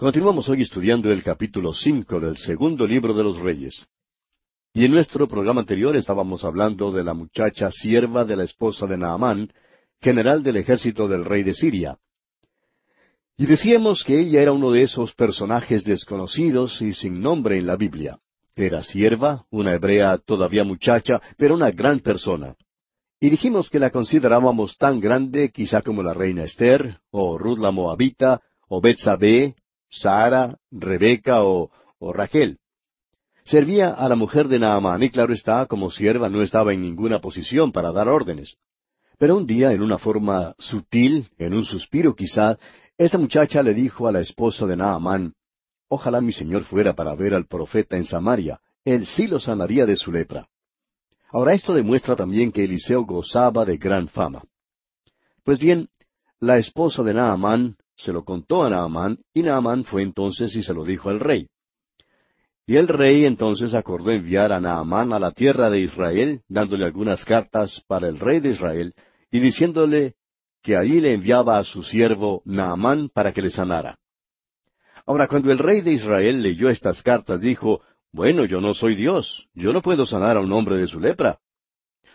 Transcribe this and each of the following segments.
Continuamos hoy estudiando el capítulo cinco del segundo libro de los Reyes. Y en nuestro programa anterior estábamos hablando de la muchacha sierva de la esposa de Naamán, general del ejército del rey de Siria. Y decíamos que ella era uno de esos personajes desconocidos y sin nombre en la Biblia. Era sierva, una hebrea todavía muchacha, pero una gran persona. Y dijimos que la considerábamos tan grande quizá como la reina Esther, o Ruth la Moabita, o Betsabé, Sara, Rebeca o, o Raquel. Servía a la mujer de Naamán y claro está, como sierva no estaba en ninguna posición para dar órdenes. Pero un día, en una forma sutil, en un suspiro quizá, esta muchacha le dijo a la esposa de Naamán, Ojalá mi señor fuera para ver al profeta en Samaria, él sí lo sanaría de su lepra. Ahora esto demuestra también que Eliseo gozaba de gran fama. Pues bien, la esposa de Naamán se lo contó a Naamán, y Naamán fue entonces y se lo dijo al rey. Y el rey entonces acordó enviar a Naamán a la tierra de Israel, dándole algunas cartas para el rey de Israel, y diciéndole que allí le enviaba a su siervo Naamán para que le sanara. Ahora, cuando el rey de Israel leyó estas cartas, dijo, bueno, yo no soy Dios, yo no puedo sanar a un hombre de su lepra.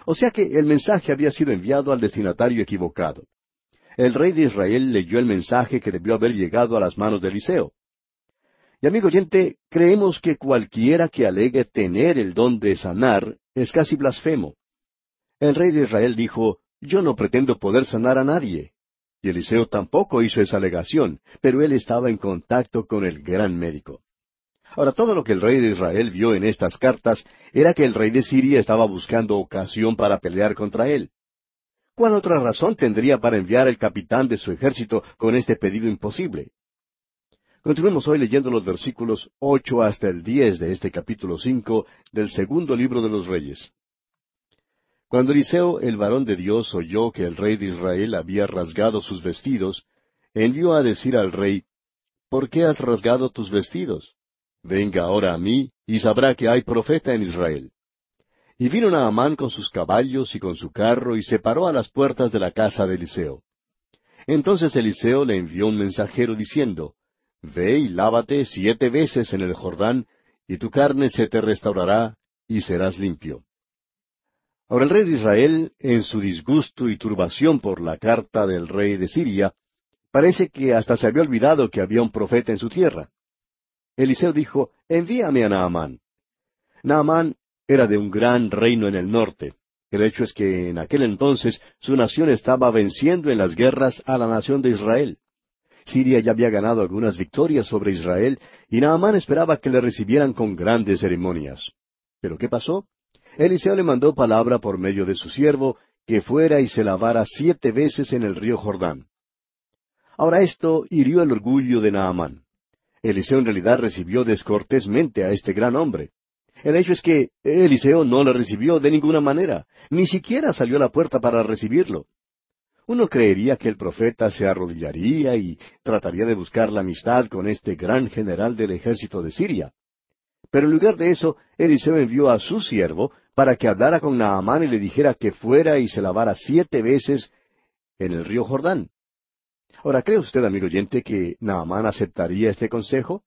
O sea que el mensaje había sido enviado al destinatario equivocado. El rey de Israel leyó el mensaje que debió haber llegado a las manos de Eliseo. Y amigo oyente, creemos que cualquiera que alegue tener el don de sanar es casi blasfemo. El rey de Israel dijo, Yo no pretendo poder sanar a nadie. Y Eliseo tampoco hizo esa alegación, pero él estaba en contacto con el gran médico. Ahora, todo lo que el rey de Israel vio en estas cartas era que el rey de Siria estaba buscando ocasión para pelear contra él. ¿Cuál otra razón tendría para enviar el capitán de su ejército con este pedido imposible? Continuemos hoy leyendo los versículos ocho hasta el diez de este capítulo cinco del segundo libro de los Reyes. Cuando Eliseo, el varón de Dios, oyó que el rey de Israel había rasgado sus vestidos, envió a decir al rey, ¿Por qué has rasgado tus vestidos? Venga ahora a mí, y sabrá que hay profeta en Israel. Y vino Naamán con sus caballos y con su carro, y se paró a las puertas de la casa de Eliseo. Entonces Eliseo le envió un mensajero diciendo, Ve y lávate siete veces en el Jordán, y tu carne se te restaurará, y serás limpio. Ahora el rey de Israel, en su disgusto y turbación por la carta del rey de Siria, parece que hasta se había olvidado que había un profeta en su tierra. Eliseo dijo, envíame a Naamán. Naamán era de un gran reino en el norte. El hecho es que en aquel entonces su nación estaba venciendo en las guerras a la nación de Israel. Siria ya había ganado algunas victorias sobre Israel y Naamán esperaba que le recibieran con grandes ceremonias. ¿Pero qué pasó? Eliseo le mandó palabra por medio de su siervo que fuera y se lavara siete veces en el río Jordán. Ahora esto hirió el orgullo de Naamán. Eliseo en realidad recibió descortésmente a este gran hombre. El hecho es que Eliseo no le recibió de ninguna manera, ni siquiera salió a la puerta para recibirlo. Uno creería que el profeta se arrodillaría y trataría de buscar la amistad con este gran general del ejército de Siria. Pero en lugar de eso, Eliseo envió a su siervo para que hablara con Naamán y le dijera que fuera y se lavara siete veces en el río Jordán. Ahora, ¿cree usted, amigo oyente, que Naamán aceptaría este consejo?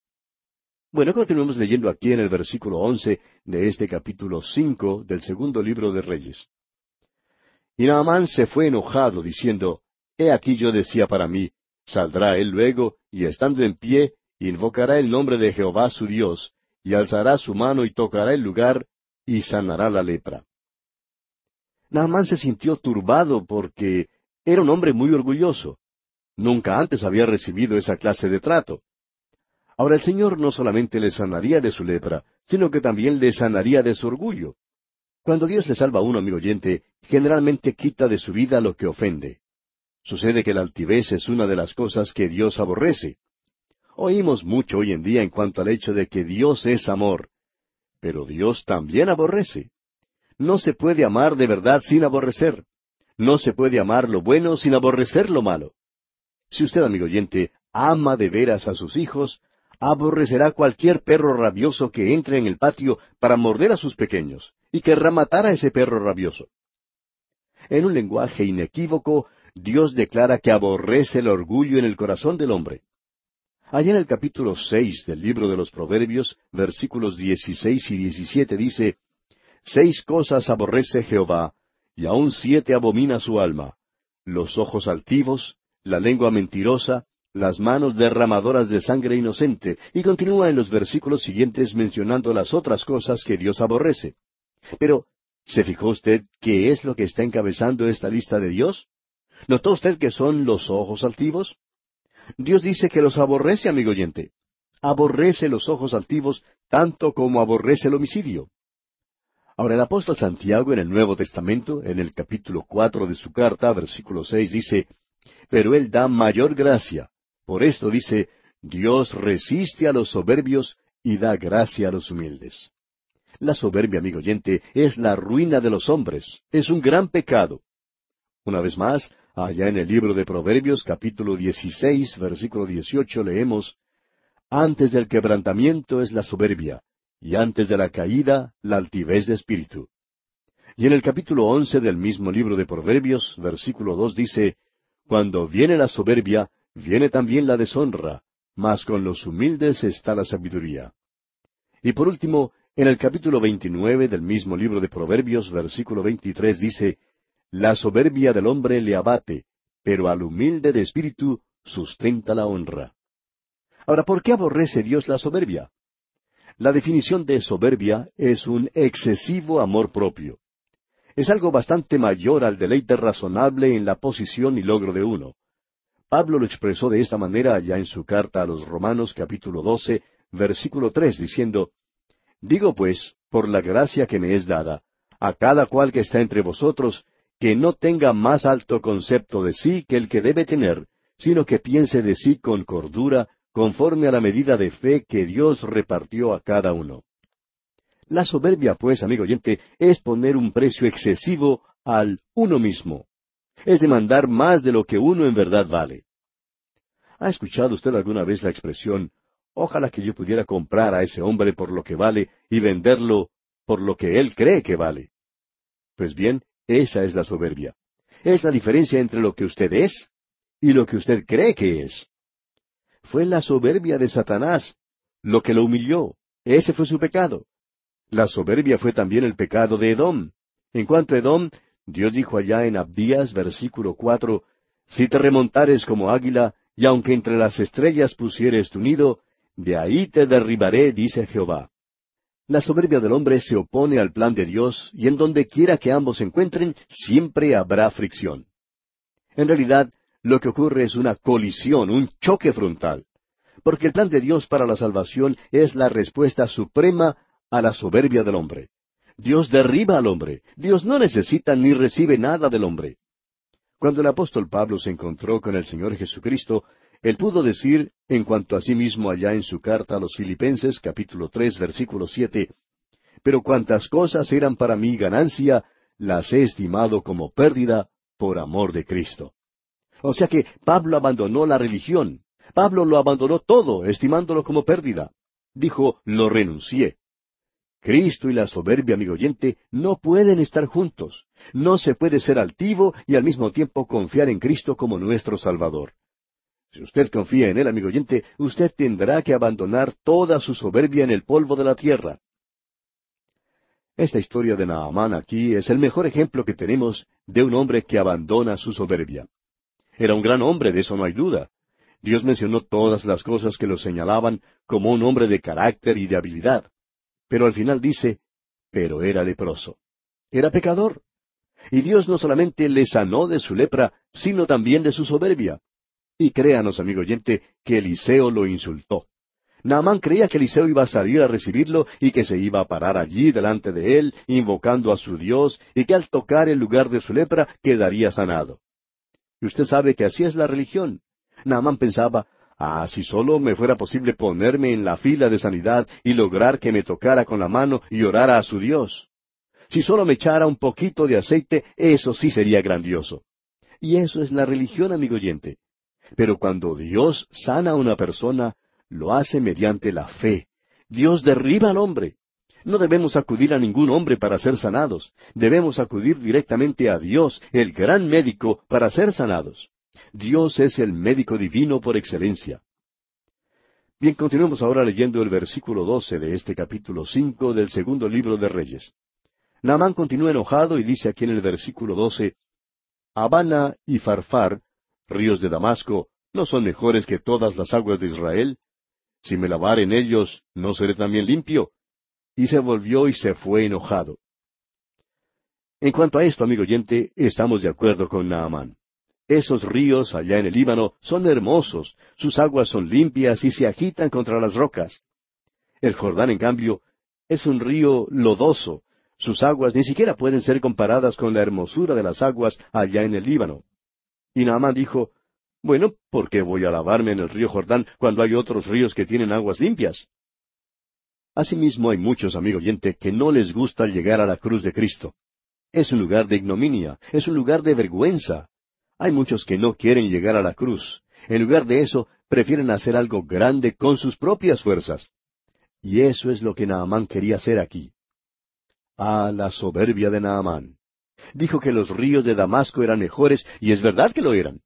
Bueno, continuemos leyendo aquí en el versículo once de este capítulo cinco del segundo libro de Reyes. Y Naamán se fue enojado, diciendo, He aquí yo decía para mí, saldrá él luego, y estando en pie, invocará el nombre de Jehová su Dios, y alzará su mano y tocará el lugar, y sanará la lepra. Naamán se sintió turbado porque era un hombre muy orgulloso. Nunca antes había recibido esa clase de trato. Ahora el Señor no solamente le sanaría de su lepra, sino que también le sanaría de su orgullo. Cuando Dios le salva a uno, amigo oyente, generalmente quita de su vida lo que ofende. Sucede que la altivez es una de las cosas que Dios aborrece. Oímos mucho hoy en día en cuanto al hecho de que Dios es amor, pero Dios también aborrece. No se puede amar de verdad sin aborrecer. No se puede amar lo bueno sin aborrecer lo malo. Si usted, amigo oyente, ama de veras a sus hijos, aborrecerá cualquier perro rabioso que entre en el patio para morder a sus pequeños, y querrá matar a ese perro rabioso. En un lenguaje inequívoco, Dios declara que aborrece el orgullo en el corazón del hombre. Allá en el capítulo seis del libro de los Proverbios, versículos dieciséis y diecisiete dice, Seis cosas aborrece Jehová, y aun siete abomina su alma, los ojos altivos, la lengua mentirosa, las manos derramadoras de sangre inocente, y continúa en los versículos siguientes mencionando las otras cosas que Dios aborrece. Pero, ¿se fijó usted qué es lo que está encabezando esta lista de Dios? ¿Notó usted que son los ojos altivos? Dios dice que los aborrece, amigo oyente. Aborrece los ojos altivos tanto como aborrece el homicidio. Ahora el apóstol Santiago en el Nuevo Testamento, en el capítulo cuatro de su carta, versículo seis, dice, Pero él da mayor gracia. Por esto dice, Dios resiste a los soberbios y da gracia a los humildes. La soberbia, amigo oyente, es la ruina de los hombres, es un gran pecado. Una vez más, allá en el libro de Proverbios capítulo 16, versículo 18 leemos, Antes del quebrantamiento es la soberbia, y antes de la caída la altivez de espíritu. Y en el capítulo once del mismo libro de Proverbios, versículo dos dice, Cuando viene la soberbia, viene también la deshonra, mas con los humildes está la sabiduría. Y por último, en el capítulo veintinueve del mismo libro de Proverbios, versículo veintitrés dice, La soberbia del hombre le abate, pero al humilde de espíritu sustenta la honra. Ahora, ¿por qué aborrece Dios la soberbia? La definición de soberbia es un excesivo amor propio. Es algo bastante mayor al deleite razonable en la posición y logro de uno. Pablo lo expresó de esta manera allá en su carta a los Romanos capítulo 12, versículo 3, diciendo, Digo pues, por la gracia que me es dada, a cada cual que está entre vosotros, que no tenga más alto concepto de sí que el que debe tener, sino que piense de sí con cordura, conforme a la medida de fe que Dios repartió a cada uno. La soberbia, pues, amigo oyente, es poner un precio excesivo al uno mismo. Es demandar más de lo que uno en verdad vale. ¿Ha escuchado usted alguna vez la expresión, ojalá que yo pudiera comprar a ese hombre por lo que vale y venderlo por lo que él cree que vale? Pues bien, esa es la soberbia. Es la diferencia entre lo que usted es y lo que usted cree que es. Fue la soberbia de Satanás lo que lo humilló. Ese fue su pecado. La soberbia fue también el pecado de Edom. En cuanto a Edom, Dios dijo allá en Abdías, versículo cuatro, Si te remontares como águila, y aunque entre las estrellas pusieres tu nido, de ahí te derribaré, dice Jehová. La soberbia del hombre se opone al plan de Dios, y en donde quiera que ambos se encuentren, siempre habrá fricción. En realidad, lo que ocurre es una colisión, un choque frontal. Porque el plan de Dios para la salvación es la respuesta suprema a la soberbia del hombre. Dios derriba al hombre. Dios no necesita ni recibe nada del hombre. Cuando el apóstol Pablo se encontró con el Señor Jesucristo, él pudo decir, en cuanto a sí mismo allá en su carta a los Filipenses, capítulo tres, versículo siete, Pero cuantas cosas eran para mí ganancia, las he estimado como pérdida por amor de Cristo. O sea que Pablo abandonó la religión. Pablo lo abandonó todo, estimándolo como pérdida. Dijo, lo renuncié. Cristo y la soberbia, amigo oyente, no pueden estar juntos. No se puede ser altivo y al mismo tiempo confiar en Cristo como nuestro Salvador. Si usted confía en Él, amigo oyente, usted tendrá que abandonar toda su soberbia en el polvo de la tierra. Esta historia de Naamán aquí es el mejor ejemplo que tenemos de un hombre que abandona su soberbia. Era un gran hombre, de eso no hay duda. Dios mencionó todas las cosas que lo señalaban como un hombre de carácter y de habilidad. Pero al final dice, pero era leproso. Era pecador. Y Dios no solamente le sanó de su lepra, sino también de su soberbia. Y créanos, amigo oyente, que Eliseo lo insultó. Naamán creía que Eliseo iba a salir a recibirlo y que se iba a parar allí delante de él, invocando a su Dios, y que al tocar el lugar de su lepra quedaría sanado. Y usted sabe que así es la religión. Naaman pensaba, ah, si solo me fuera posible ponerme en la fila de sanidad y lograr que me tocara con la mano y orara a su Dios. Si solo me echara un poquito de aceite, eso sí sería grandioso. Y eso es la religión, amigo oyente. Pero cuando Dios sana a una persona, lo hace mediante la fe. Dios derriba al hombre. No debemos acudir a ningún hombre para ser sanados. Debemos acudir directamente a Dios, el gran médico, para ser sanados. Dios es el médico divino por excelencia. Bien, continuemos ahora leyendo el versículo doce de este capítulo cinco del segundo libro de Reyes. Naamán continúa enojado y dice aquí en el versículo doce, Habana y Farfar, ríos de Damasco, ¿no son mejores que todas las aguas de Israel? Si me lavar en ellos, ¿no seré también limpio? Y se volvió y se fue enojado. En cuanto a esto, amigo oyente, estamos de acuerdo con Naamán. Esos ríos allá en el Líbano son hermosos, sus aguas son limpias y se agitan contra las rocas. El Jordán, en cambio, es un río lodoso, sus aguas ni siquiera pueden ser comparadas con la hermosura de las aguas allá en el Líbano. Y Naamán dijo, Bueno, ¿por qué voy a lavarme en el río Jordán cuando hay otros ríos que tienen aguas limpias? Asimismo hay muchos, amigo oyente, que no les gusta llegar a la cruz de Cristo. Es un lugar de ignominia, es un lugar de vergüenza, hay muchos que no quieren llegar a la cruz. En lugar de eso, prefieren hacer algo grande con sus propias fuerzas. Y eso es lo que Naamán quería hacer aquí. Ah, la soberbia de Naamán. Dijo que los ríos de Damasco eran mejores, y es verdad que lo eran.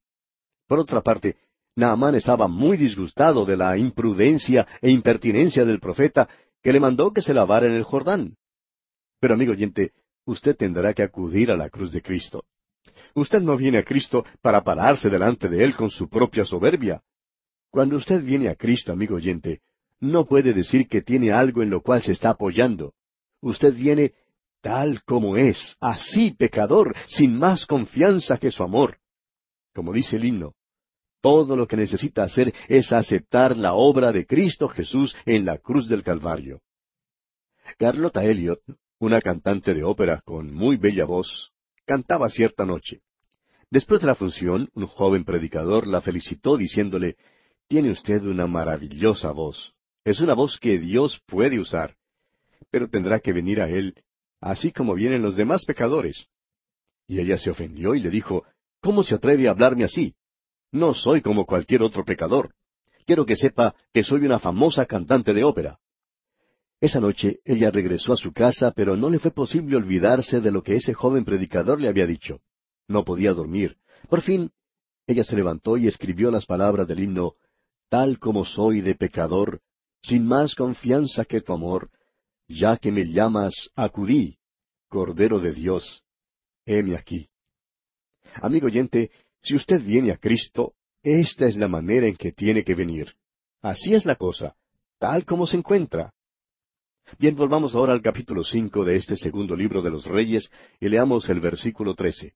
Por otra parte, Naamán estaba muy disgustado de la imprudencia e impertinencia del profeta, que le mandó que se lavara en el Jordán. Pero amigo oyente, usted tendrá que acudir a la cruz de Cristo. Usted no viene a Cristo para pararse delante de Él con su propia soberbia. Cuando usted viene a Cristo, amigo oyente, no puede decir que tiene algo en lo cual se está apoyando. Usted viene tal como es, así pecador, sin más confianza que su amor. Como dice el himno, todo lo que necesita hacer es aceptar la obra de Cristo Jesús en la cruz del Calvario. Carlota Elliot, una cantante de ópera con muy bella voz, cantaba cierta noche. Después de la función, un joven predicador la felicitó diciéndole, Tiene usted una maravillosa voz. Es una voz que Dios puede usar. Pero tendrá que venir a Él, así como vienen los demás pecadores. Y ella se ofendió y le dijo, ¿Cómo se atreve a hablarme así? No soy como cualquier otro pecador. Quiero que sepa que soy una famosa cantante de ópera. Esa noche ella regresó a su casa, pero no le fue posible olvidarse de lo que ese joven predicador le había dicho. No podía dormir. Por fin, ella se levantó y escribió las palabras del himno, Tal como soy de pecador, sin más confianza que tu amor, ya que me llamas, acudí, Cordero de Dios, heme aquí. Amigo oyente, si usted viene a Cristo, esta es la manera en que tiene que venir. Así es la cosa, tal como se encuentra. Bien, volvamos ahora al capítulo cinco de este segundo libro de los Reyes y leamos el versículo trece.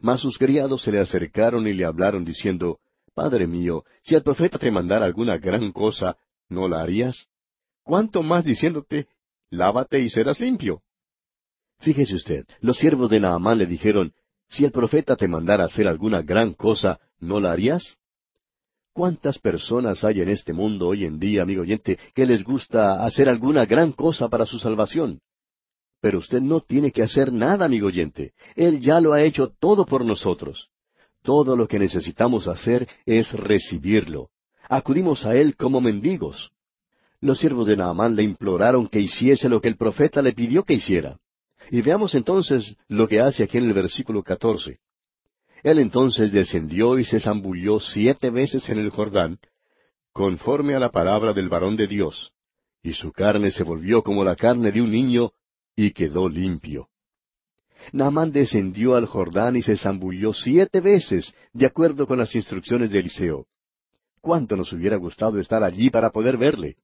Mas sus criados se le acercaron y le hablaron diciendo, Padre mío, si el profeta te mandara alguna gran cosa, ¿no la harías? ¿Cuánto más diciéndote, lávate y serás limpio? Fíjese usted, los siervos de Naamán le dijeron, si el profeta te mandara hacer alguna gran cosa, ¿no la harías? ¿Cuántas personas hay en este mundo hoy en día, amigo oyente, que les gusta hacer alguna gran cosa para su salvación? Pero usted no tiene que hacer nada, amigo oyente. Él ya lo ha hecho todo por nosotros. Todo lo que necesitamos hacer es recibirlo. Acudimos a Él como mendigos. Los siervos de Naamán le imploraron que hiciese lo que el profeta le pidió que hiciera. Y veamos entonces lo que hace aquí en el versículo catorce. Él entonces descendió y se zambulló siete veces en el Jordán, conforme a la palabra del varón de Dios, y su carne se volvió como la carne de un niño, y quedó limpio. Naamán descendió al Jordán y se zambulló siete veces, de acuerdo con las instrucciones de Eliseo. ¿Cuánto nos hubiera gustado estar allí para poder verle?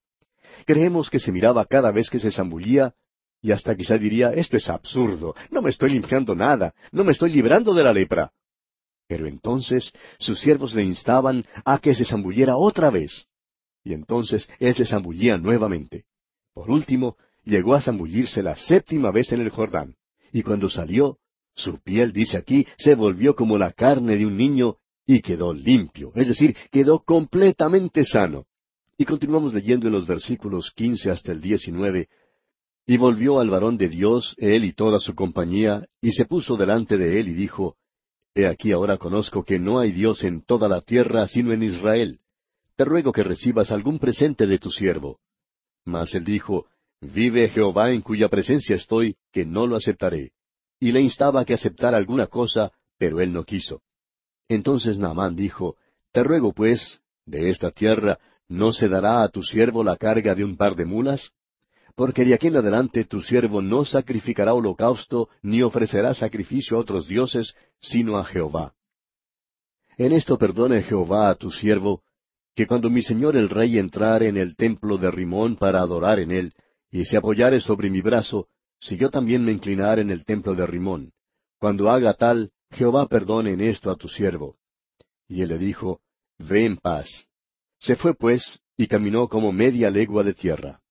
Creemos que se miraba cada vez que se zambullía, y hasta quizá diría, esto es absurdo, no me estoy limpiando nada, no me estoy librando de la lepra. Pero entonces sus siervos le instaban a que se zambulliera otra vez. Y entonces él se zambullía nuevamente. Por último, llegó a zambullirse la séptima vez en el Jordán. Y cuando salió, su piel, dice aquí, se volvió como la carne de un niño y quedó limpio, es decir, quedó completamente sano. Y continuamos leyendo en los versículos quince hasta el diecinueve. Y volvió al varón de Dios, él y toda su compañía, y se puso delante de él y dijo, He aquí ahora conozco que no hay Dios en toda la tierra sino en Israel. Te ruego que recibas algún presente de tu siervo. Mas él dijo, Vive Jehová en cuya presencia estoy, que no lo aceptaré. Y le instaba que aceptara alguna cosa, pero él no quiso. Entonces Naamán dijo, Te ruego pues, de esta tierra, ¿no se dará a tu siervo la carga de un par de mulas? Porque de aquí en adelante tu siervo no sacrificará holocausto ni ofrecerá sacrificio a otros dioses, sino a Jehová. En esto perdone Jehová a tu siervo, que cuando mi señor el rey entrare en el templo de Rimón para adorar en él, y se apoyare sobre mi brazo, si yo también me inclinare en el templo de Rimón. Cuando haga tal, Jehová perdone en esto a tu siervo. Y él le dijo, Ve en paz. Se fue pues, y caminó como media legua de tierra.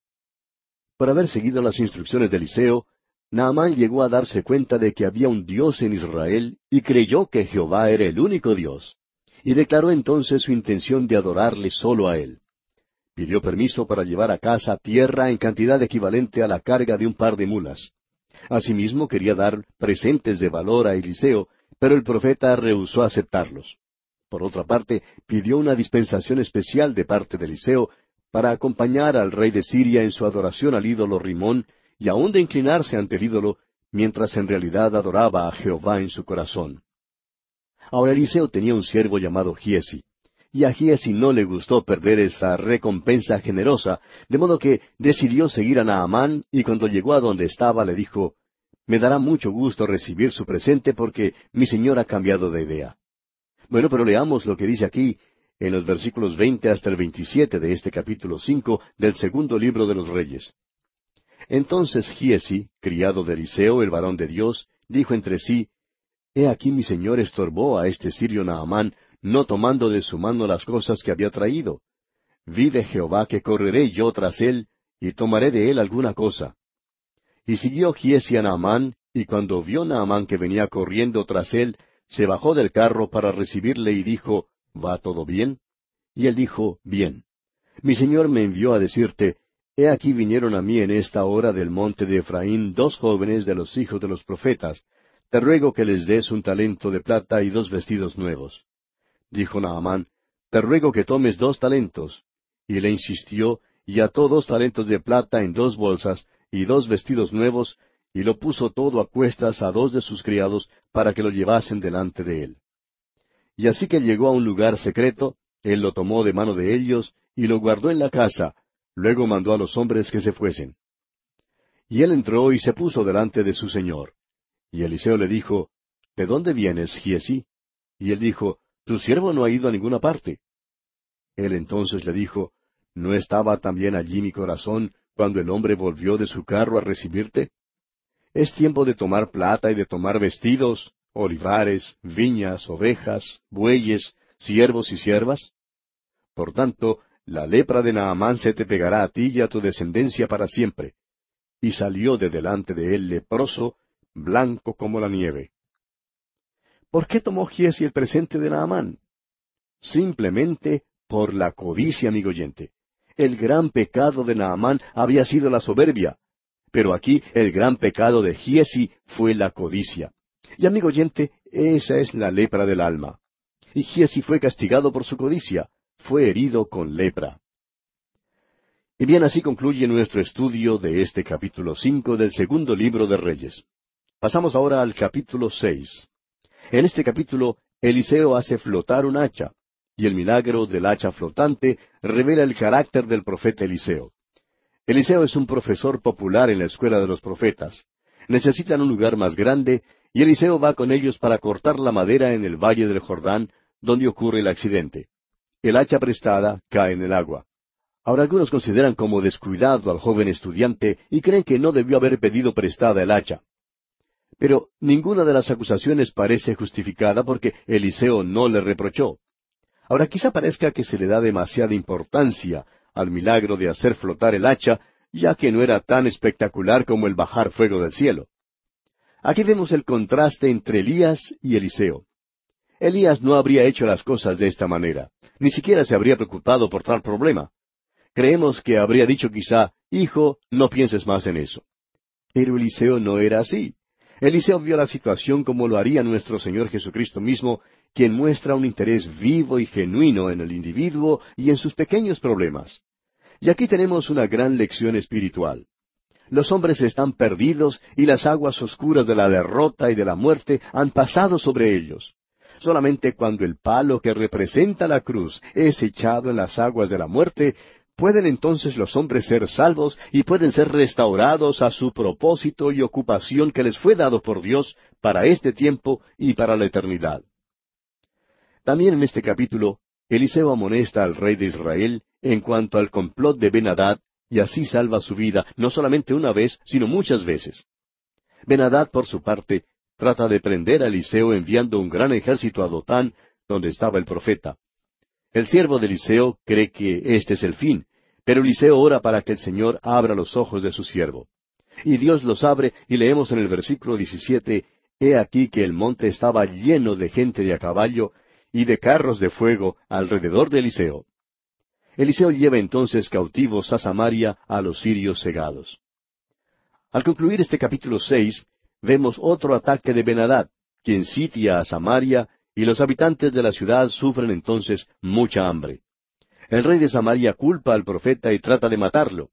Por haber seguido las instrucciones de Eliseo, Naamán llegó a darse cuenta de que había un Dios en Israel y creyó que Jehová era el único Dios, y declaró entonces su intención de adorarle solo a él. Pidió permiso para llevar a casa tierra en cantidad equivalente a la carga de un par de mulas. Asimismo quería dar presentes de valor a Eliseo, pero el profeta rehusó aceptarlos. Por otra parte, pidió una dispensación especial de parte de Eliseo para acompañar al rey de Siria en su adoración al ídolo Rimón y aun de inclinarse ante el ídolo, mientras en realidad adoraba a Jehová en su corazón. Ahora Eliseo tenía un siervo llamado Giesi, y a Giesi no le gustó perder esa recompensa generosa, de modo que decidió seguir a Naamán y cuando llegó a donde estaba le dijo, Me dará mucho gusto recibir su presente porque mi señor ha cambiado de idea. Bueno, pero leamos lo que dice aquí en los versículos veinte hasta el veintisiete de este capítulo cinco del segundo libro de los Reyes. Entonces Giesi, criado de Eliseo, el varón de Dios, dijo entre sí, He aquí mi señor estorbó a este sirio Naamán, no tomando de su mano las cosas que había traído. Vive Jehová que correré yo tras él, y tomaré de él alguna cosa. Y siguió Giesi a Naamán, y cuando vio Naamán que venía corriendo tras él, se bajó del carro para recibirle y dijo, ¿Va todo bien? Y él dijo, Bien. Mi señor me envió a decirte, He aquí vinieron a mí en esta hora del monte de Efraín dos jóvenes de los hijos de los profetas. Te ruego que les des un talento de plata y dos vestidos nuevos. Dijo Naamán, Te ruego que tomes dos talentos. Y le insistió, y ató dos talentos de plata en dos bolsas, y dos vestidos nuevos, y lo puso todo a cuestas a dos de sus criados para que lo llevasen delante de él. Y así que llegó a un lugar secreto, él lo tomó de mano de ellos y lo guardó en la casa, luego mandó a los hombres que se fuesen. Y él entró y se puso delante de su señor. Y Eliseo le dijo, ¿De dónde vienes, Giesi? Y él dijo, Tu siervo no ha ido a ninguna parte. Él entonces le dijo, ¿No estaba también allí mi corazón cuando el hombre volvió de su carro a recibirte? Es tiempo de tomar plata y de tomar vestidos, olivares, viñas, ovejas, bueyes, siervos y siervas? Por tanto, la lepra de Naamán se te pegará a ti y a tu descendencia para siempre. Y salió de delante de él leproso, blanco como la nieve. ¿Por qué tomó Giesi el presente de Naamán? Simplemente por la codicia, amigo oyente. El gran pecado de Naamán había sido la soberbia, pero aquí el gran pecado de Giesi fue la codicia. Y amigo oyente, esa es la lepra del alma. Y Giesi fue castigado por su codicia, fue herido con lepra. Y bien así concluye nuestro estudio de este capítulo cinco del segundo libro de Reyes. Pasamos ahora al capítulo seis. En este capítulo, Eliseo hace flotar un hacha, y el milagro del hacha flotante revela el carácter del profeta Eliseo. Eliseo es un profesor popular en la escuela de los profetas. Necesitan un lugar más grande y Eliseo va con ellos para cortar la madera en el valle del Jordán, donde ocurre el accidente. El hacha prestada cae en el agua. Ahora algunos consideran como descuidado al joven estudiante y creen que no debió haber pedido prestada el hacha. Pero ninguna de las acusaciones parece justificada porque Eliseo no le reprochó. Ahora quizá parezca que se le da demasiada importancia al milagro de hacer flotar el hacha, ya que no era tan espectacular como el bajar fuego del cielo. Aquí vemos el contraste entre Elías y Eliseo. Elías no habría hecho las cosas de esta manera, ni siquiera se habría preocupado por tal problema. Creemos que habría dicho quizá, Hijo, no pienses más en eso. Pero Eliseo no era así. Eliseo vio la situación como lo haría nuestro Señor Jesucristo mismo, quien muestra un interés vivo y genuino en el individuo y en sus pequeños problemas. Y aquí tenemos una gran lección espiritual. Los hombres están perdidos y las aguas oscuras de la derrota y de la muerte han pasado sobre ellos. Solamente cuando el palo que representa la cruz es echado en las aguas de la muerte, pueden entonces los hombres ser salvos y pueden ser restaurados a su propósito y ocupación que les fue dado por Dios para este tiempo y para la eternidad. También en este capítulo, Eliseo amonesta al rey de Israel en cuanto al complot de Benadad y así salva su vida no solamente una vez, sino muchas veces. Benadad, por su parte, trata de prender a Eliseo enviando un gran ejército a Dotán, donde estaba el profeta. El siervo de Eliseo cree que este es el fin, pero Eliseo ora para que el Señor abra los ojos de su siervo. Y Dios los abre, y leemos en el versículo 17, He aquí que el monte estaba lleno de gente de a caballo y de carros de fuego alrededor de Eliseo. Eliseo lleva entonces cautivos a Samaria a los sirios cegados. Al concluir este capítulo seis, vemos otro ataque de Benadad, quien sitia a Samaria, y los habitantes de la ciudad sufren entonces mucha hambre. El rey de Samaria culpa al profeta y trata de matarlo.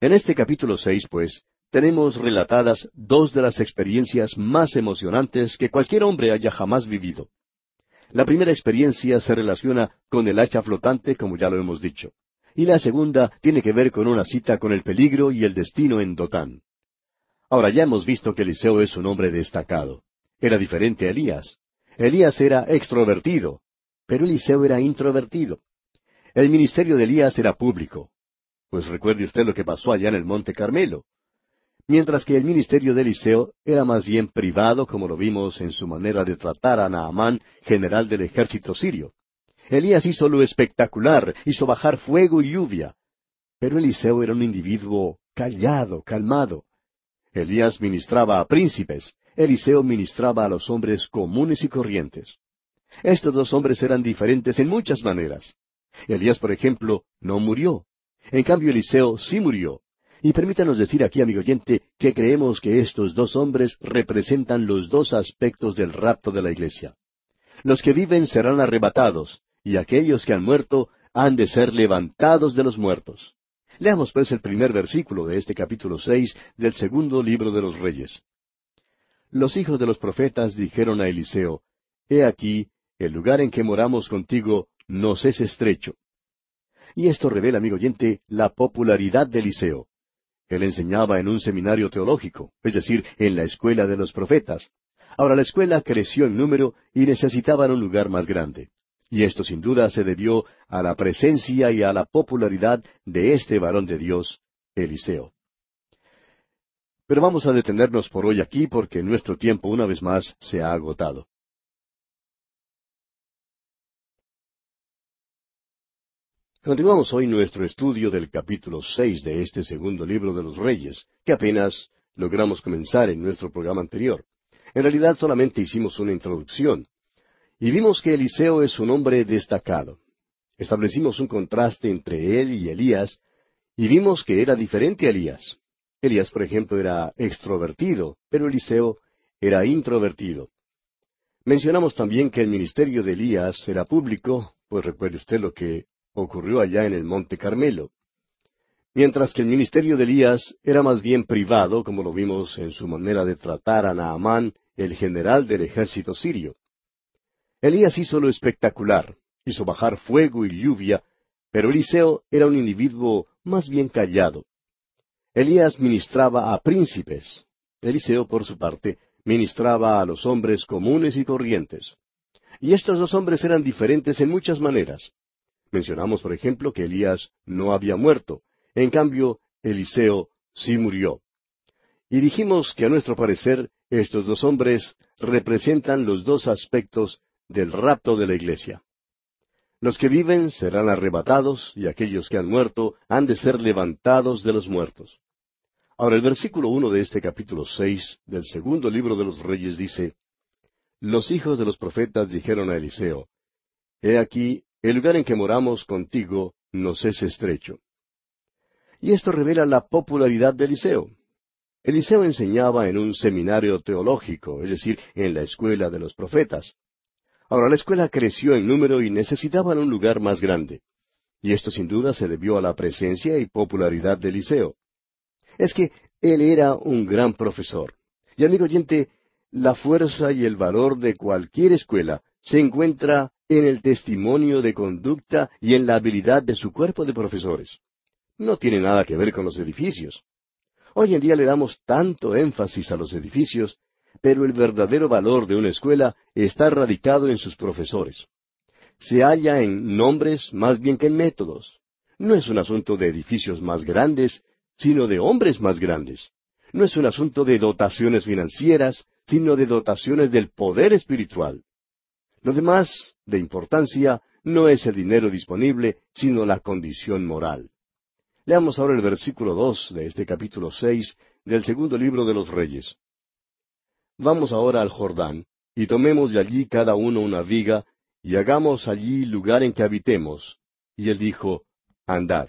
En este capítulo seis, pues, tenemos relatadas dos de las experiencias más emocionantes que cualquier hombre haya jamás vivido. La primera experiencia se relaciona con el hacha flotante, como ya lo hemos dicho, y la segunda tiene que ver con una cita con el peligro y el destino en Dotán. Ahora ya hemos visto que Eliseo es un hombre destacado. Era diferente a Elías. Elías era extrovertido, pero Eliseo era introvertido. El ministerio de Elías era público. Pues recuerde usted lo que pasó allá en el Monte Carmelo. Mientras que el ministerio de Eliseo era más bien privado, como lo vimos en su manera de tratar a Naamán, general del ejército sirio. Elías hizo lo espectacular, hizo bajar fuego y lluvia. Pero Eliseo era un individuo callado, calmado. Elías ministraba a príncipes, Eliseo ministraba a los hombres comunes y corrientes. Estos dos hombres eran diferentes en muchas maneras. Elías, por ejemplo, no murió. En cambio, Eliseo sí murió. Y permítanos decir aquí, amigo oyente, que creemos que estos dos hombres representan los dos aspectos del rapto de la iglesia. Los que viven serán arrebatados, y aquellos que han muerto han de ser levantados de los muertos. Leamos pues el primer versículo de este capítulo seis del segundo libro de los Reyes. Los hijos de los profetas dijeron a Eliseo, He aquí, el lugar en que moramos contigo nos es estrecho. Y esto revela, amigo oyente, la popularidad de Eliseo. Él enseñaba en un seminario teológico, es decir, en la escuela de los profetas. Ahora la escuela creció en número y necesitaban un lugar más grande. Y esto sin duda se debió a la presencia y a la popularidad de este varón de Dios, Eliseo. Pero vamos a detenernos por hoy aquí porque nuestro tiempo una vez más se ha agotado. Continuamos hoy nuestro estudio del capítulo seis de este segundo libro de los Reyes, que apenas logramos comenzar en nuestro programa anterior. En realidad solamente hicimos una introducción, y vimos que Eliseo es un hombre destacado. Establecimos un contraste entre él y Elías, y vimos que era diferente a Elías. Elías, por ejemplo, era extrovertido, pero Eliseo era introvertido. Mencionamos también que el ministerio de Elías era público, pues recuerde usted lo que ocurrió allá en el Monte Carmelo. Mientras que el ministerio de Elías era más bien privado, como lo vimos en su manera de tratar a Naamán, el general del ejército sirio. Elías hizo lo espectacular, hizo bajar fuego y lluvia, pero Eliseo era un individuo más bien callado. Elías ministraba a príncipes. Eliseo, por su parte, ministraba a los hombres comunes y corrientes. Y estos dos hombres eran diferentes en muchas maneras. Mencionamos, por ejemplo, que Elías no había muerto. En cambio, Eliseo sí murió. Y dijimos que a nuestro parecer estos dos hombres representan los dos aspectos del rapto de la iglesia. Los que viven serán arrebatados y aquellos que han muerto han de ser levantados de los muertos. Ahora el versículo uno de este capítulo seis del segundo libro de los Reyes dice Los hijos de los profetas dijeron a Eliseo He aquí, el lugar en que moramos contigo nos es estrecho. Y esto revela la popularidad de Eliseo. Eliseo enseñaba en un seminario teológico, es decir, en la escuela de los profetas. Ahora, la escuela creció en número y necesitaban un lugar más grande. Y esto sin duda se debió a la presencia y popularidad de Eliseo. Es que él era un gran profesor. Y amigo oyente, la fuerza y el valor de cualquier escuela se encuentra en el testimonio de conducta y en la habilidad de su cuerpo de profesores. No tiene nada que ver con los edificios. Hoy en día le damos tanto énfasis a los edificios, pero el verdadero valor de una escuela está radicado en sus profesores. Se halla en nombres más bien que en métodos. No es un asunto de edificios más grandes, sino de hombres más grandes. No es un asunto de dotaciones financieras, sino de dotaciones del poder espiritual. Lo demás, de importancia, no es el dinero disponible, sino la condición moral. Leamos ahora el versículo dos de este capítulo seis del segundo libro de los Reyes. Vamos ahora al Jordán, y tomemos de allí cada uno una viga, y hagamos allí lugar en que habitemos. Y él dijo, Andad.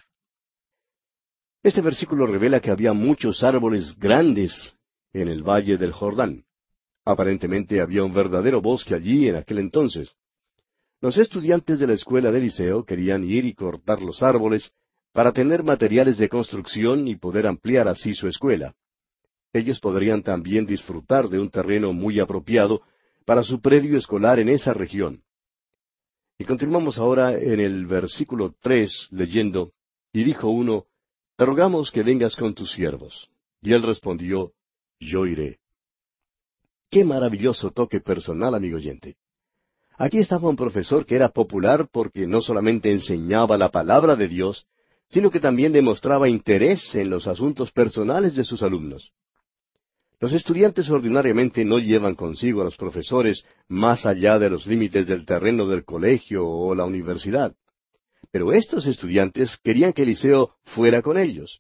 Este versículo revela que había muchos árboles grandes en el valle del Jordán. Aparentemente había un verdadero bosque allí en aquel entonces. Los estudiantes de la escuela de Liceo querían ir y cortar los árboles para tener materiales de construcción y poder ampliar así su escuela. Ellos podrían también disfrutar de un terreno muy apropiado para su predio escolar en esa región. Y continuamos ahora en el versículo tres leyendo, y dijo uno, Te rogamos que vengas con tus siervos. Y él respondió, Yo iré. Qué maravilloso toque personal, amigo oyente. Aquí estaba un profesor que era popular porque no solamente enseñaba la palabra de Dios, sino que también demostraba interés en los asuntos personales de sus alumnos. Los estudiantes ordinariamente no llevan consigo a los profesores más allá de los límites del terreno del colegio o la universidad. Pero estos estudiantes querían que Eliseo fuera con ellos.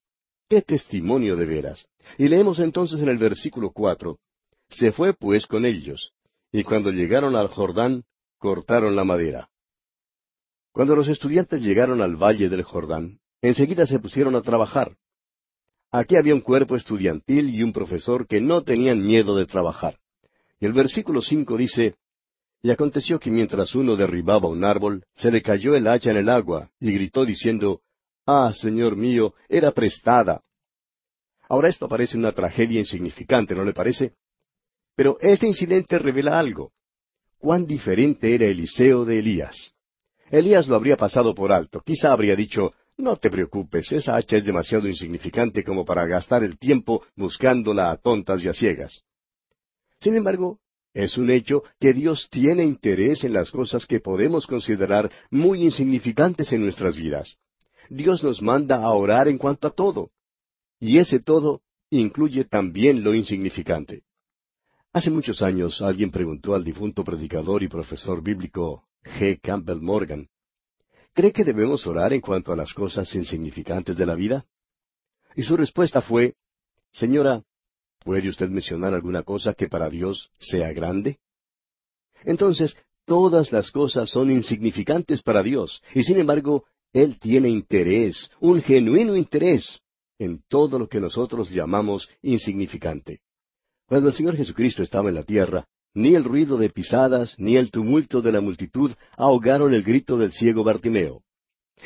¡Qué testimonio de veras! Y leemos entonces en el versículo cuatro, Se fue pues con ellos, y cuando llegaron al Jordán, cortaron la madera. Cuando los estudiantes llegaron al valle del Jordán, enseguida se pusieron a trabajar. Aquí había un cuerpo estudiantil y un profesor que no tenían miedo de trabajar. Y el versículo cinco dice, Y aconteció que mientras uno derribaba un árbol, se le cayó el hacha en el agua, y gritó diciendo, Ah, Señor mío, era prestada. Ahora esto parece una tragedia insignificante, ¿no le parece? Pero este incidente revela algo. Cuán diferente era Eliseo de Elías. Elías lo habría pasado por alto. Quizá habría dicho, no te preocupes, esa hacha es demasiado insignificante como para gastar el tiempo buscándola a tontas y a ciegas. Sin embargo, es un hecho que Dios tiene interés en las cosas que podemos considerar muy insignificantes en nuestras vidas. Dios nos manda a orar en cuanto a todo. Y ese todo incluye también lo insignificante. Hace muchos años alguien preguntó al difunto predicador y profesor bíblico G. Campbell Morgan ¿Cree que debemos orar en cuanto a las cosas insignificantes de la vida? Y su respuesta fue, Señora, ¿puede usted mencionar alguna cosa que para Dios sea grande? Entonces, todas las cosas son insignificantes para Dios, y sin embargo, Él tiene interés, un genuino interés, en todo lo que nosotros llamamos insignificante. Cuando el Señor Jesucristo estaba en la tierra, ni el ruido de pisadas, ni el tumulto de la multitud ahogaron el grito del ciego Bartimeo.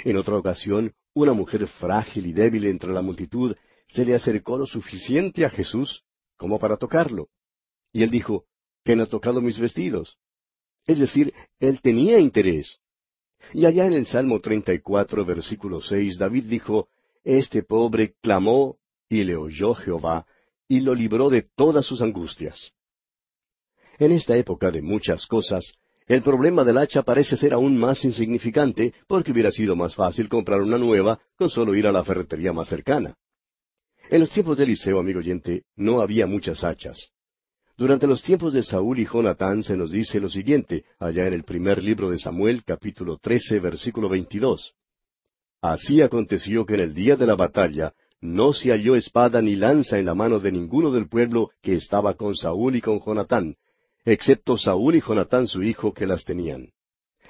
En otra ocasión, una mujer frágil y débil entre la multitud se le acercó lo suficiente a Jesús como para tocarlo. Y él dijo, ¿quién ha tocado mis vestidos? Es decir, él tenía interés. Y allá en el Salmo 34, versículo 6, David dijo, Este pobre clamó y le oyó Jehová, y lo libró de todas sus angustias. En esta época de muchas cosas, el problema del hacha parece ser aún más insignificante porque hubiera sido más fácil comprar una nueva con solo ir a la ferretería más cercana. En los tiempos de Eliseo, amigo oyente, no había muchas hachas. Durante los tiempos de Saúl y Jonatán se nos dice lo siguiente, allá en el primer libro de Samuel, capítulo 13, versículo 22. Así aconteció que en el día de la batalla no se halló espada ni lanza en la mano de ninguno del pueblo que estaba con Saúl y con Jonatán, excepto Saúl y Jonatán su hijo que las tenían.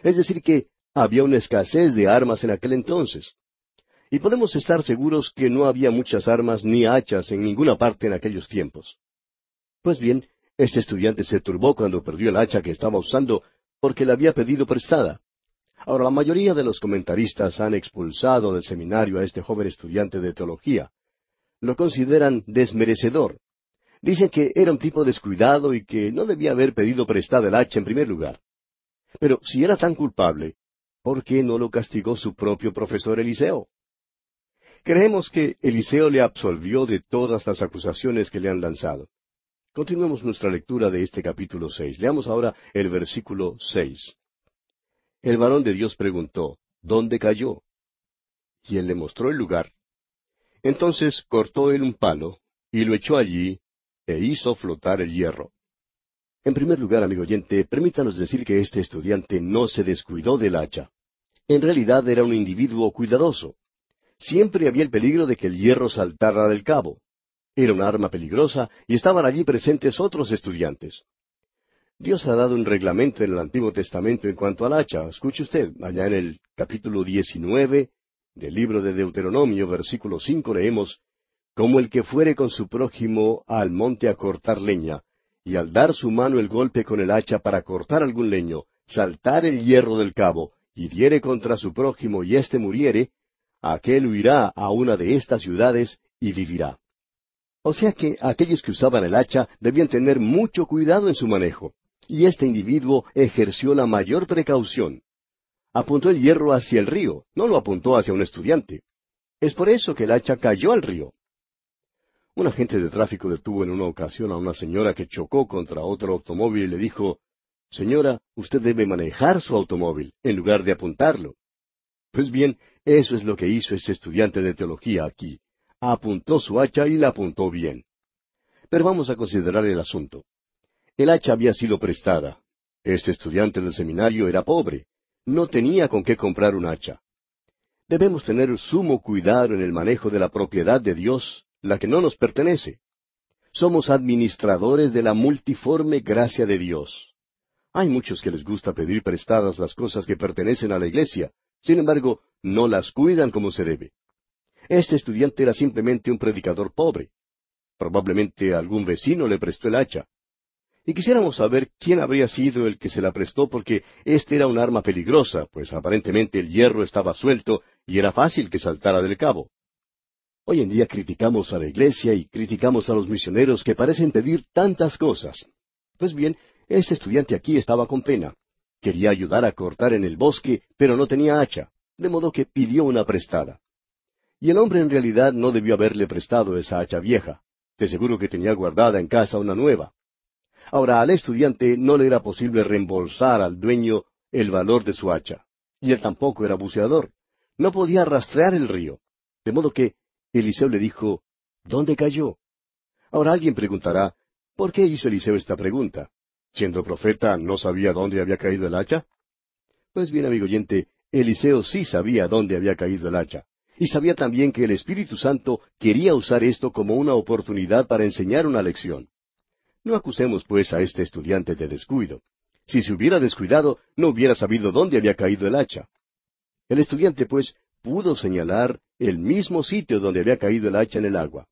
Es decir, que había una escasez de armas en aquel entonces. Y podemos estar seguros que no había muchas armas ni hachas en ninguna parte en aquellos tiempos. Pues bien, este estudiante se turbó cuando perdió el hacha que estaba usando porque le había pedido prestada. Ahora, la mayoría de los comentaristas han expulsado del seminario a este joven estudiante de teología. Lo consideran desmerecedor, Dicen que era un tipo descuidado y que no debía haber pedido prestada el hacha en primer lugar. Pero si era tan culpable, ¿por qué no lo castigó su propio profesor Eliseo? Creemos que Eliseo le absolvió de todas las acusaciones que le han lanzado. Continuemos nuestra lectura de este capítulo seis. Leamos ahora el versículo seis. El varón de Dios preguntó, ¿Dónde cayó? Y él le mostró el lugar. Entonces cortó él un palo, y lo echó allí, e hizo flotar el hierro. En primer lugar, amigo oyente, permítanos decir que este estudiante no se descuidó del hacha. En realidad era un individuo cuidadoso. Siempre había el peligro de que el hierro saltara del cabo. Era un arma peligrosa y estaban allí presentes otros estudiantes. Dios ha dado un reglamento en el Antiguo Testamento en cuanto al hacha. Escuche usted, allá en el capítulo 19 del libro de Deuteronomio, versículo 5, leemos, Como el que fuere con su prójimo al monte a cortar leña, y al dar su mano el golpe con el hacha para cortar algún leño, saltar el hierro del cabo, y diere contra su prójimo y éste muriere, aquel huirá a una de estas ciudades y vivirá. O sea que aquellos que usaban el hacha debían tener mucho cuidado en su manejo, y este individuo ejerció la mayor precaución. Apuntó el hierro hacia el río, no lo apuntó hacia un estudiante. Es por eso que el hacha cayó al río. Un agente de tráfico detuvo en una ocasión a una señora que chocó contra otro automóvil y le dijo, Señora, usted debe manejar su automóvil en lugar de apuntarlo. Pues bien, eso es lo que hizo ese estudiante de teología aquí. Apuntó su hacha y la apuntó bien. Pero vamos a considerar el asunto. El hacha había sido prestada. Este estudiante del seminario era pobre. No tenía con qué comprar un hacha. Debemos tener sumo cuidado en el manejo de la propiedad de Dios la que no nos pertenece. Somos administradores de la multiforme gracia de Dios. Hay muchos que les gusta pedir prestadas las cosas que pertenecen a la iglesia, sin embargo, no las cuidan como se debe. Este estudiante era simplemente un predicador pobre. Probablemente algún vecino le prestó el hacha. Y quisiéramos saber quién habría sido el que se la prestó porque éste era un arma peligrosa, pues aparentemente el hierro estaba suelto y era fácil que saltara del cabo. Hoy en día criticamos a la iglesia y criticamos a los misioneros que parecen pedir tantas cosas. Pues bien, este estudiante aquí estaba con pena. Quería ayudar a cortar en el bosque, pero no tenía hacha, de modo que pidió una prestada. Y el hombre en realidad no debió haberle prestado esa hacha vieja. De seguro que tenía guardada en casa una nueva. Ahora, al estudiante no le era posible reembolsar al dueño el valor de su hacha. Y él tampoco era buceador. No podía rastrear el río. De modo que Eliseo le dijo, ¿Dónde cayó? Ahora alguien preguntará, ¿por qué hizo Eliseo esta pregunta? Siendo profeta, ¿no sabía dónde había caído el hacha? Pues bien, amigo oyente, Eliseo sí sabía dónde había caído el hacha, y sabía también que el Espíritu Santo quería usar esto como una oportunidad para enseñar una lección. No acusemos, pues, a este estudiante de descuido. Si se hubiera descuidado, no hubiera sabido dónde había caído el hacha. El estudiante, pues, pudo señalar el mismo sitio donde había caído el hacha en el agua.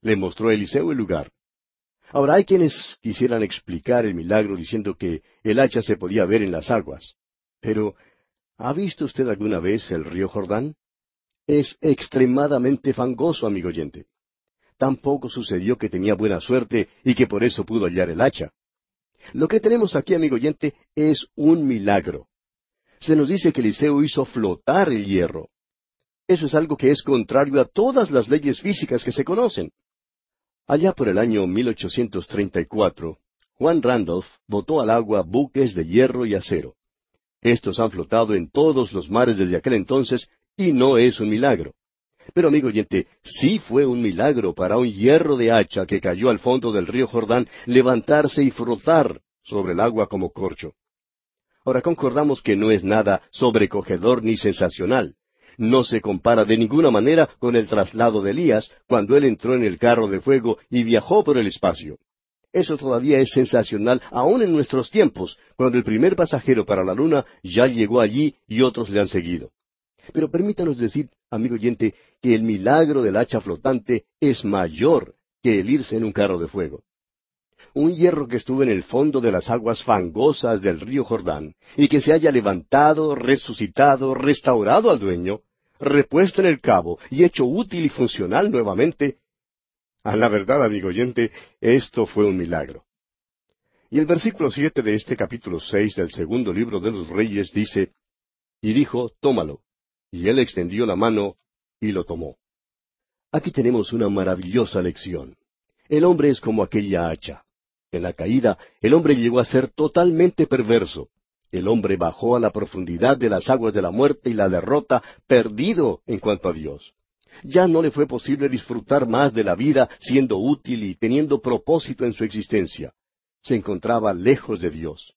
Le mostró a Eliseo el lugar. Ahora hay quienes quisieran explicar el milagro diciendo que el hacha se podía ver en las aguas. Pero, ¿ha visto usted alguna vez el río Jordán? Es extremadamente fangoso, amigo oyente. Tampoco sucedió que tenía buena suerte y que por eso pudo hallar el hacha. Lo que tenemos aquí, amigo oyente, es un milagro. Se nos dice que Eliseo hizo flotar el hierro. Eso es algo que es contrario a todas las leyes físicas que se conocen. Allá por el año 1834, Juan Randolph botó al agua buques de hierro y acero. Estos han flotado en todos los mares desde aquel entonces y no es un milagro. Pero amigo oyente, sí fue un milagro para un hierro de hacha que cayó al fondo del río Jordán levantarse y frotar sobre el agua como corcho. Ahora concordamos que no es nada sobrecogedor ni sensacional no se compara de ninguna manera con el traslado de Elías cuando él entró en el carro de fuego y viajó por el espacio. Eso todavía es sensacional aún en nuestros tiempos, cuando el primer pasajero para la luna ya llegó allí y otros le han seguido. Pero permítanos decir, amigo oyente, que el milagro del hacha flotante es mayor que el irse en un carro de fuego un hierro que estuvo en el fondo de las aguas fangosas del río Jordán, y que se haya levantado, resucitado, restaurado al dueño, repuesto en el cabo y hecho útil y funcional nuevamente, a la verdad, amigo oyente, esto fue un milagro. Y el versículo siete de este capítulo seis del segundo libro de los Reyes dice, Y dijo, Tómalo. Y él extendió la mano y lo tomó. Aquí tenemos una maravillosa lección. El hombre es como aquella hacha. En la caída, el hombre llegó a ser totalmente perverso. El hombre bajó a la profundidad de las aguas de la muerte y la derrota, perdido en cuanto a Dios. Ya no le fue posible disfrutar más de la vida siendo útil y teniendo propósito en su existencia. Se encontraba lejos de Dios.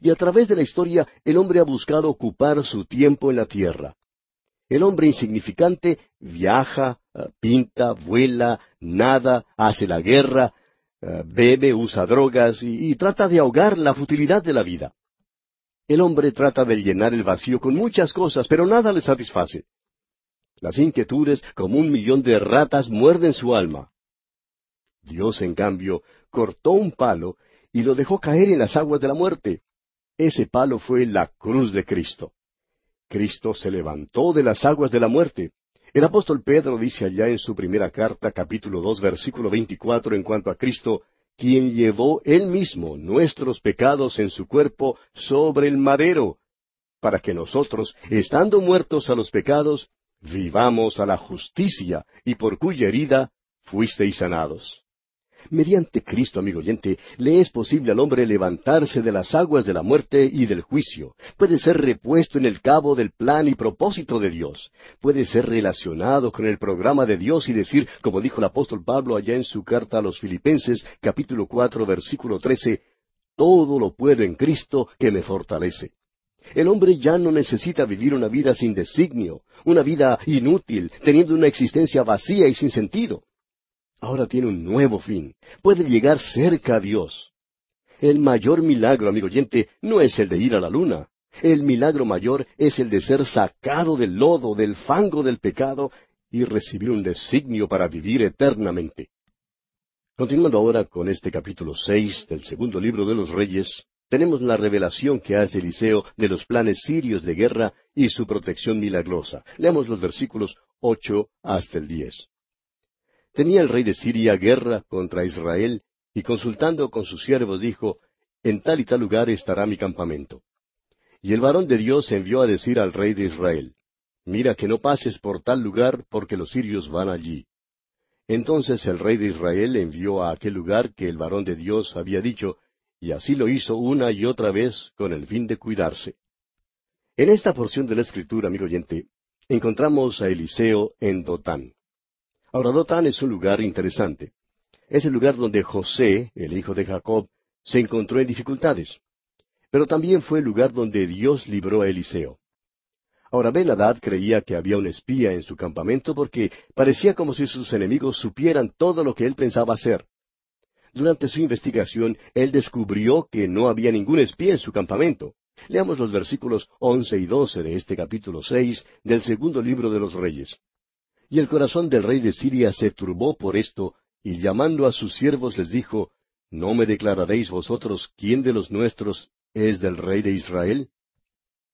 Y a través de la historia el hombre ha buscado ocupar su tiempo en la tierra. El hombre insignificante viaja, eh, pinta, vuela, nada, hace la guerra, eh, bebe, usa drogas y, y trata de ahogar la futilidad de la vida. El hombre trata de llenar el vacío con muchas cosas, pero nada le satisface. Las inquietudes, como un millón de ratas, muerden su alma. Dios, en cambio, cortó un palo y lo dejó caer en las aguas de la muerte. Ese palo fue la cruz de Cristo. Cristo se levantó de las aguas de la muerte. El apóstol Pedro dice allá en su primera carta, capítulo dos, versículo veinticuatro, en cuanto a Cristo, quien llevó él mismo nuestros pecados en su cuerpo sobre el madero, para que nosotros, estando muertos a los pecados, vivamos a la justicia, y por cuya herida fuisteis sanados. Mediante Cristo, amigo oyente, le es posible al hombre levantarse de las aguas de la muerte y del juicio. Puede ser repuesto en el cabo del plan y propósito de Dios. Puede ser relacionado con el programa de Dios y decir, como dijo el apóstol Pablo allá en su carta a los Filipenses, capítulo cuatro, versículo trece, todo lo puedo en Cristo que me fortalece. El hombre ya no necesita vivir una vida sin designio, una vida inútil, teniendo una existencia vacía y sin sentido ahora tiene un nuevo fin. Puede llegar cerca a Dios. El mayor milagro, amigo oyente, no es el de ir a la luna. El milagro mayor es el de ser sacado del lodo, del fango del pecado y recibir un designio para vivir eternamente. Continuando ahora con este capítulo seis del segundo libro de los Reyes, tenemos la revelación que hace Eliseo de los planes sirios de guerra y su protección milagrosa. Leamos los versículos ocho hasta el diez. Tenía el rey de Siria guerra contra Israel, y consultando con sus siervos dijo, En tal y tal lugar estará mi campamento. Y el varón de Dios envió a decir al rey de Israel, Mira que no pases por tal lugar, porque los sirios van allí. Entonces el rey de Israel envió a aquel lugar que el varón de Dios había dicho, y así lo hizo una y otra vez con el fin de cuidarse. En esta porción de la Escritura, amigo oyente, encontramos a Eliseo en Dotán. Ahora, Dotán es un lugar interesante. Es el lugar donde José, el hijo de Jacob, se encontró en dificultades. Pero también fue el lugar donde Dios libró a Eliseo. Ahora Ben creía que había un espía en su campamento porque parecía como si sus enemigos supieran todo lo que él pensaba hacer. Durante su investigación, él descubrió que no había ningún espía en su campamento. Leamos los versículos once y doce de este capítulo seis del segundo libro de los Reyes. Y el corazón del rey de Siria se turbó por esto, y llamando a sus siervos les dijo, ¿No me declararéis vosotros quién de los nuestros es del rey de Israel?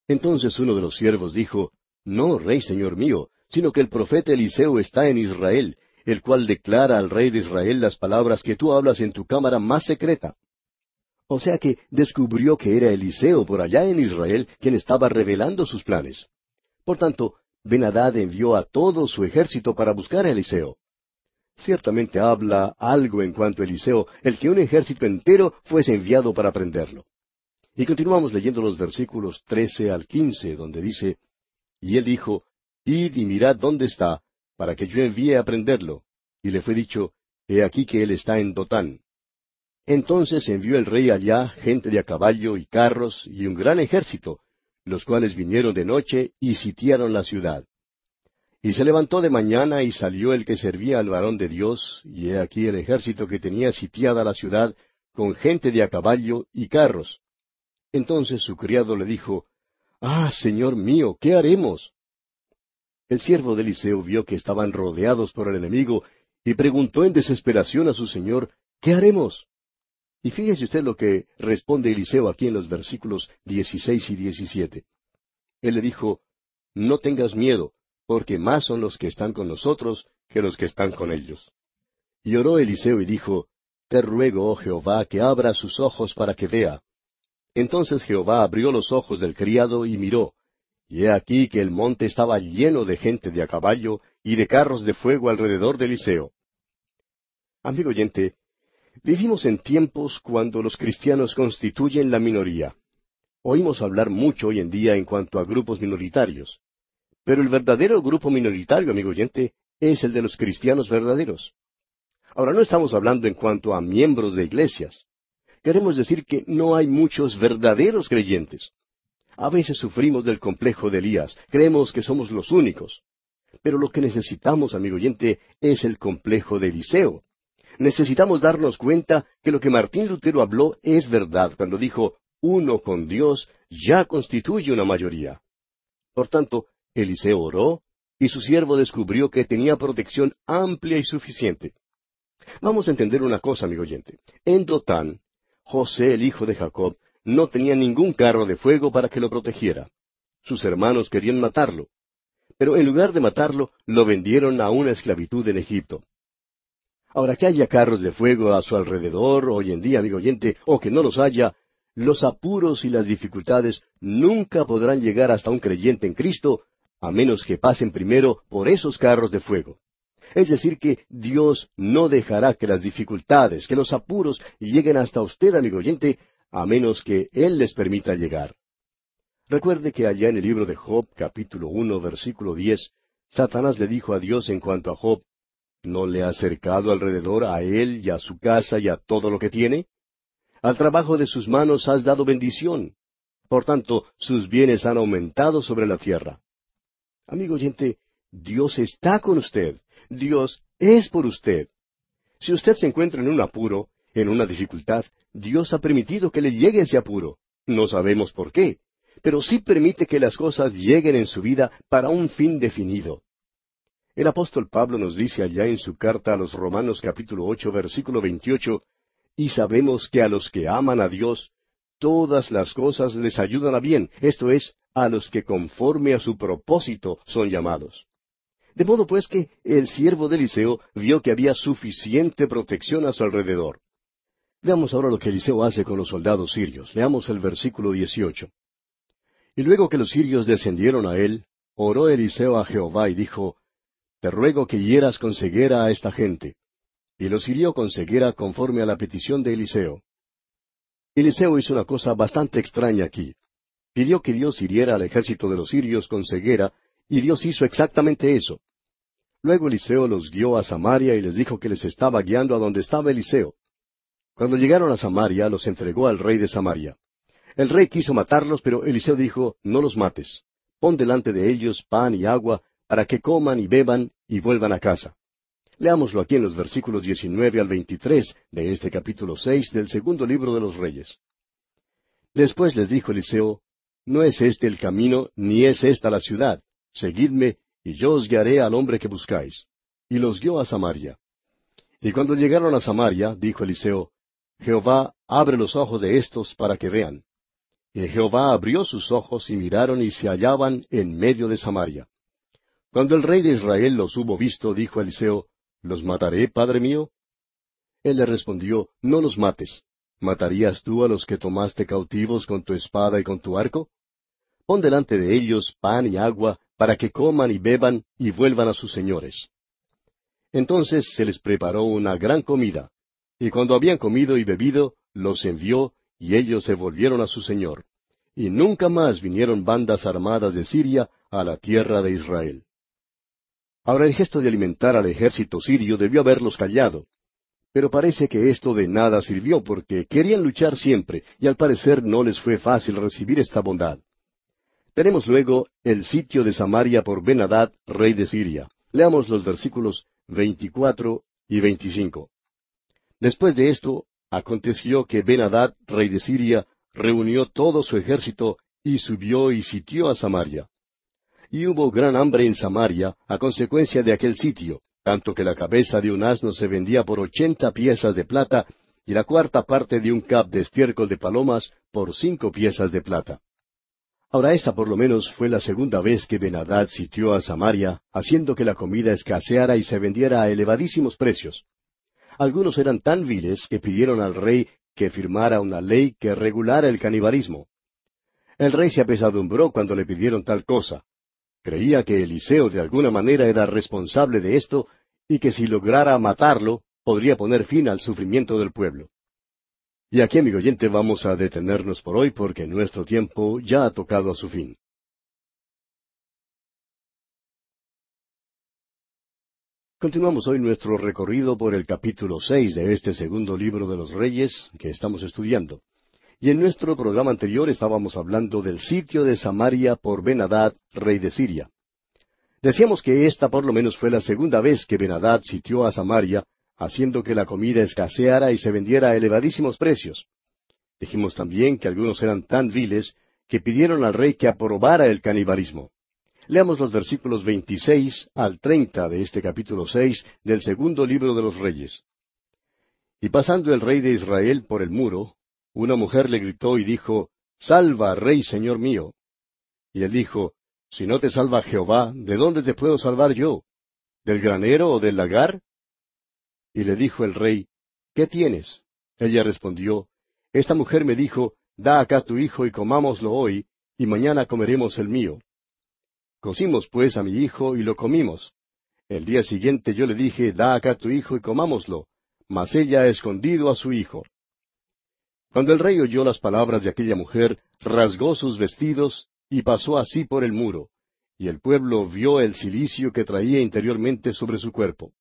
Entonces uno de los siervos dijo, No, rey señor mío, sino que el profeta Eliseo está en Israel, el cual declara al rey de Israel las palabras que tú hablas en tu cámara más secreta. O sea que descubrió que era Eliseo por allá en Israel quien estaba revelando sus planes. Por tanto, Benadad envió a todo su ejército para buscar a Eliseo. Ciertamente habla algo en cuanto a Eliseo, el que un ejército entero fuese enviado para prenderlo. Y continuamos leyendo los versículos trece al quince, donde dice, Y él dijo, Id y mirad dónde está, para que yo envíe a prenderlo. Y le fue dicho, He aquí que él está en Dotán. Entonces envió el rey allá gente de a caballo y carros y un gran ejército, los cuales vinieron de noche y sitiaron la ciudad. Y se levantó de mañana y salió el que servía al varón de Dios, y he aquí el ejército que tenía sitiada la ciudad, con gente de a caballo y carros. Entonces su criado le dijo, Ah, señor mío, ¿qué haremos? El siervo de Eliseo vio que estaban rodeados por el enemigo, y preguntó en desesperación a su señor, ¿qué haremos? Y fíjese usted lo que responde Eliseo aquí en los versículos 16 y 17. Él le dijo, No tengas miedo, porque más son los que están con nosotros que los que están con ellos. Y oró Eliseo y dijo, Te ruego, oh Jehová, que abra sus ojos para que vea. Entonces Jehová abrió los ojos del criado y miró, y he aquí que el monte estaba lleno de gente de a caballo y de carros de fuego alrededor de Eliseo. Amigo oyente, vivimos en tiempos cuando los cristianos constituyen la minoría. Oímos hablar mucho hoy en día en cuanto a grupos minoritarios. Pero el verdadero grupo minoritario, amigo oyente, es el de los cristianos verdaderos. Ahora no estamos hablando en cuanto a miembros de iglesias. Queremos decir que no hay muchos verdaderos creyentes. A veces sufrimos del complejo de Elías, creemos que somos los únicos. Pero lo que necesitamos, amigo oyente, es el complejo de Eliseo. Necesitamos darnos cuenta que lo que Martín Lutero habló es verdad cuando dijo, uno con Dios ya constituye una mayoría. Por tanto, Eliseo oró y su siervo descubrió que tenía protección amplia y suficiente. Vamos a entender una cosa, amigo oyente. En Dotán, José, el hijo de Jacob, no tenía ningún carro de fuego para que lo protegiera. Sus hermanos querían matarlo. Pero en lugar de matarlo, lo vendieron a una esclavitud en Egipto. Ahora que haya carros de fuego a su alrededor hoy en día, amigo oyente, o que no los haya, los apuros y las dificultades nunca podrán llegar hasta un creyente en Cristo, a menos que pasen primero por esos carros de fuego. Es decir, que Dios no dejará que las dificultades, que los apuros lleguen hasta usted, amigo oyente, a menos que Él les permita llegar. Recuerde que allá en el libro de Job, capítulo uno, versículo diez, Satanás le dijo a Dios en cuanto a Job, ¿No le ha cercado alrededor a él y a su casa y a todo lo que tiene? Al trabajo de sus manos has dado bendición. Por tanto, sus bienes han aumentado sobre la tierra. Amigo oyente, Dios está con usted. Dios es por usted. Si usted se encuentra en un apuro, en una dificultad, Dios ha permitido que le llegue ese apuro. No sabemos por qué, pero sí permite que las cosas lleguen en su vida para un fin definido. El apóstol Pablo nos dice allá en su carta a los Romanos capítulo ocho versículo veintiocho, y sabemos que a los que aman a Dios, todas las cosas les ayudan a bien, esto es, a los que conforme a su propósito son llamados. De modo pues que el siervo de Eliseo vio que había suficiente protección a su alrededor. Veamos ahora lo que Eliseo hace con los soldados sirios. Leamos el versículo 18. Y luego que los sirios descendieron a él, oró Eliseo a Jehová y dijo, Te ruego que hieras con ceguera a esta gente. Y los hirió con ceguera conforme a la petición de Eliseo. Eliseo hizo una cosa bastante extraña aquí. Pidió que Dios hiriera al ejército de los sirios con ceguera, y Dios hizo exactamente eso. Luego Eliseo los guió a Samaria y les dijo que les estaba guiando a donde estaba Eliseo. Cuando llegaron a Samaria, los entregó al rey de Samaria. El rey quiso matarlos, pero Eliseo dijo, No los mates. Pon delante de ellos pan y agua, para que coman y beban y vuelvan a casa. Leámoslo aquí en los versículos 19 al 23 de este capítulo 6 del segundo libro de los Reyes. Después les dijo Eliseo, No es este el camino, ni es esta la ciudad. Seguidme, y yo os guiaré al hombre que buscáis. Y los guió a Samaria. Y cuando llegaron a Samaria, dijo Eliseo, Jehová, abre los ojos de estos para que vean. Y Jehová abrió sus ojos y miraron y se hallaban en medio de Samaria. Cuando el rey de Israel los hubo visto, dijo Eliseo, ¿Los mataré, padre mío? Él le respondió, No los mates. ¿Matarías tú a los que tomaste cautivos con tu espada y con tu arco? Pon delante de ellos pan y agua, para que coman y beban y vuelvan a sus señores. Entonces se les preparó una gran comida, y cuando habían comido y bebido, los envió, y ellos se volvieron a su señor. Y nunca más vinieron bandas armadas de Siria a la tierra de Israel. Ahora el gesto de alimentar al ejército sirio debió haberlos callado. Pero parece que esto de nada sirvió porque querían luchar siempre y al parecer no les fue fácil recibir esta bondad. Tenemos luego el sitio de Samaria por Benadad, rey de Siria. Leamos los versículos 24 y 25. Después de esto, aconteció que Benadad, rey de Siria, reunió todo su ejército y subió y sitió a Samaria. Y hubo gran hambre en Samaria a consecuencia de aquel sitio, tanto que la cabeza de un asno se vendía por ochenta piezas de plata y la cuarta parte de un cap de estiércol de palomas por cinco piezas de plata. Ahora esta por lo menos fue la segunda vez que Benadad sitió a Samaria, haciendo que la comida escaseara y se vendiera a elevadísimos precios. Algunos eran tan viles que pidieron al rey que firmara una ley que regulara el canibalismo. El rey se apesadumbró cuando le pidieron tal cosa. Creía que Eliseo de alguna manera era responsable de esto y que si lograra matarlo podría poner fin al sufrimiento del pueblo. Y aquí, amigo oyente, vamos a detenernos por hoy porque nuestro tiempo ya ha tocado a su fin. Continuamos hoy nuestro recorrido por el capítulo seis de este segundo libro de los Reyes que estamos estudiando. Y en nuestro programa anterior estábamos hablando del sitio de Samaria por Benadad, rey de Siria. Decíamos que esta por lo menos fue la segunda vez que Benadad sitió a Samaria, haciendo que la comida escaseara y se vendiera a elevadísimos precios. Dijimos también que algunos eran tan viles que pidieron al rey que aprobara el canibalismo. Leamos los versículos 26 al 30 de este capítulo 6 del segundo libro de los Reyes. Y pasando el rey de Israel por el muro, una mujer le gritó y dijo, Salva, rey, señor mío. Y él dijo, Si no te salva Jehová, ¿de dónde te puedo salvar yo? ¿Del granero o del lagar? Y le dijo el rey, ¿qué tienes? Ella respondió, Esta mujer me dijo, Da acá tu hijo y comámoslo hoy, y mañana comeremos el mío. Cocimos pues a mi hijo y lo comimos. El día siguiente yo le dije, Da acá tu hijo y comámoslo, mas ella ha escondido a su hijo. Cuando el rey oyó las palabras de aquella mujer, rasgó sus vestidos y pasó así por el muro, y el pueblo vio el cilicio que traía interiormente sobre su cuerpo.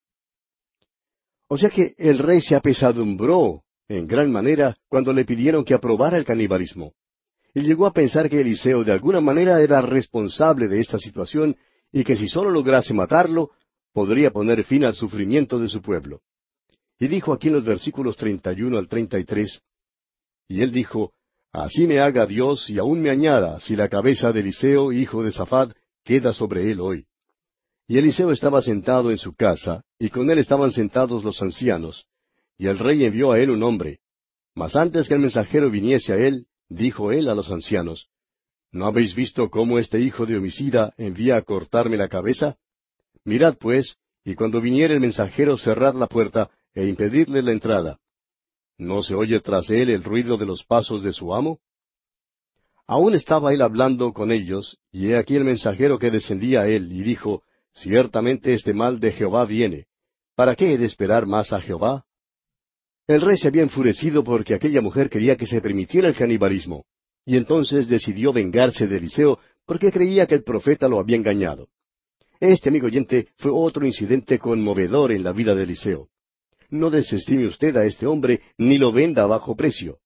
O sea que el rey se apesadumbró en gran manera cuando le pidieron que aprobara el canibalismo y llegó a pensar que Eliseo de alguna manera era responsable de esta situación y que si solo lograse matarlo, podría poner fin al sufrimiento de su pueblo. Y dijo aquí en los versículos 31 al 33, y él dijo, Así me haga Dios y aún me añada si la cabeza de Eliseo, hijo de Safad, queda sobre él hoy. Y Eliseo estaba sentado en su casa, y con él estaban sentados los ancianos, y el rey envió a él un hombre. Mas antes que el mensajero viniese a él, dijo él a los ancianos, ¿No habéis visto cómo este hijo de homicida envía a cortarme la cabeza? Mirad pues, y cuando viniere el mensajero cerrad la puerta e impedirle la entrada. ¿No se oye tras él el ruido de los pasos de su amo? Aún estaba él hablando con ellos, y he aquí el mensajero que descendía a él, y dijo, Ciertamente este mal de Jehová viene. ¿Para qué he de esperar más a Jehová? El rey se había enfurecido porque aquella mujer quería que se permitiera el canibalismo, y entonces decidió vengarse de Eliseo porque creía que el profeta lo había engañado. Este, amigo oyente, fue otro incidente conmovedor en la vida de Eliseo. No desestime usted a este hombre ni lo venda a bajo precio.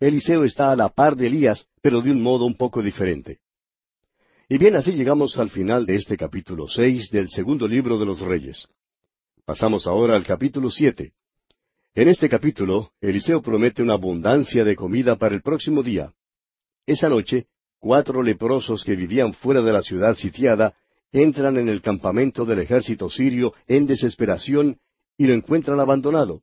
Eliseo está a la par de Elías, pero de un modo un poco diferente. Y bien, así llegamos al final de este capítulo seis del segundo libro de los Reyes. Pasamos ahora al capítulo siete. En este capítulo, Eliseo promete una abundancia de comida para el próximo día. Esa noche, cuatro leprosos que vivían fuera de la ciudad sitiada entran en el campamento del ejército sirio en desesperación y lo encuentran abandonado.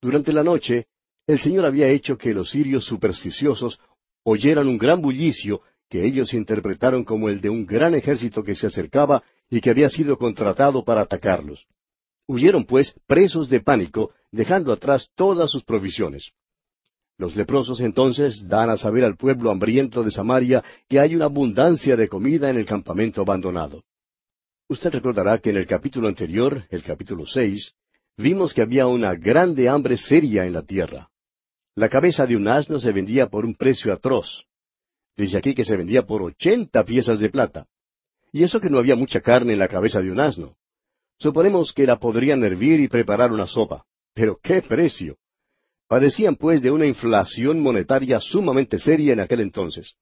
Durante la noche, el Señor había hecho que los sirios supersticiosos oyeran un gran bullicio que ellos interpretaron como el de un gran ejército que se acercaba y que había sido contratado para atacarlos. Huyeron, pues, presos de pánico, dejando atrás todas sus provisiones. Los leprosos entonces dan a saber al pueblo hambriento de Samaria que hay una abundancia de comida en el campamento abandonado. Usted recordará que en el capítulo anterior, el capítulo seis, vimos que había una grande hambre seria en la tierra. La cabeza de un asno se vendía por un precio atroz. Dice aquí que se vendía por ochenta piezas de plata. Y eso que no había mucha carne en la cabeza de un asno. Suponemos que la podrían hervir y preparar una sopa. Pero qué precio. Padecían pues de una inflación monetaria sumamente seria en aquel entonces.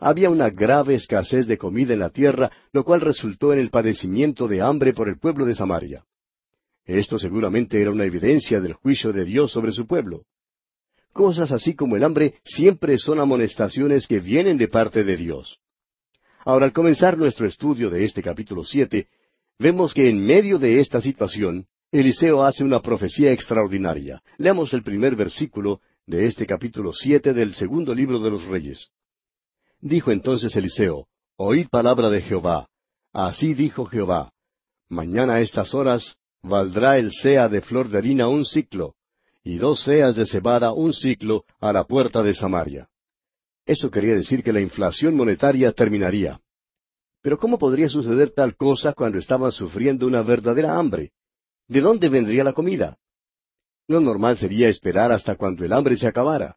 Había una grave escasez de comida en la tierra, lo cual resultó en el padecimiento de hambre por el pueblo de Samaria. Esto seguramente era una evidencia del juicio de Dios sobre su pueblo. Cosas así como el hambre siempre son amonestaciones que vienen de parte de Dios. Ahora, al comenzar nuestro estudio de este capítulo siete, vemos que en medio de esta situación, Eliseo hace una profecía extraordinaria. Leamos el primer versículo de este capítulo siete del segundo libro de los Reyes. Dijo entonces Eliseo, Oíd palabra de Jehová. Así dijo Jehová, Mañana a estas horas valdrá el sea de flor de harina un ciclo, y dos seas de cebada un ciclo a la puerta de Samaria. Eso quería decir que la inflación monetaria terminaría. Pero ¿cómo podría suceder tal cosa cuando estaban sufriendo una verdadera hambre? ¿De dónde vendría la comida? Lo normal sería esperar hasta cuando el hambre se acabara.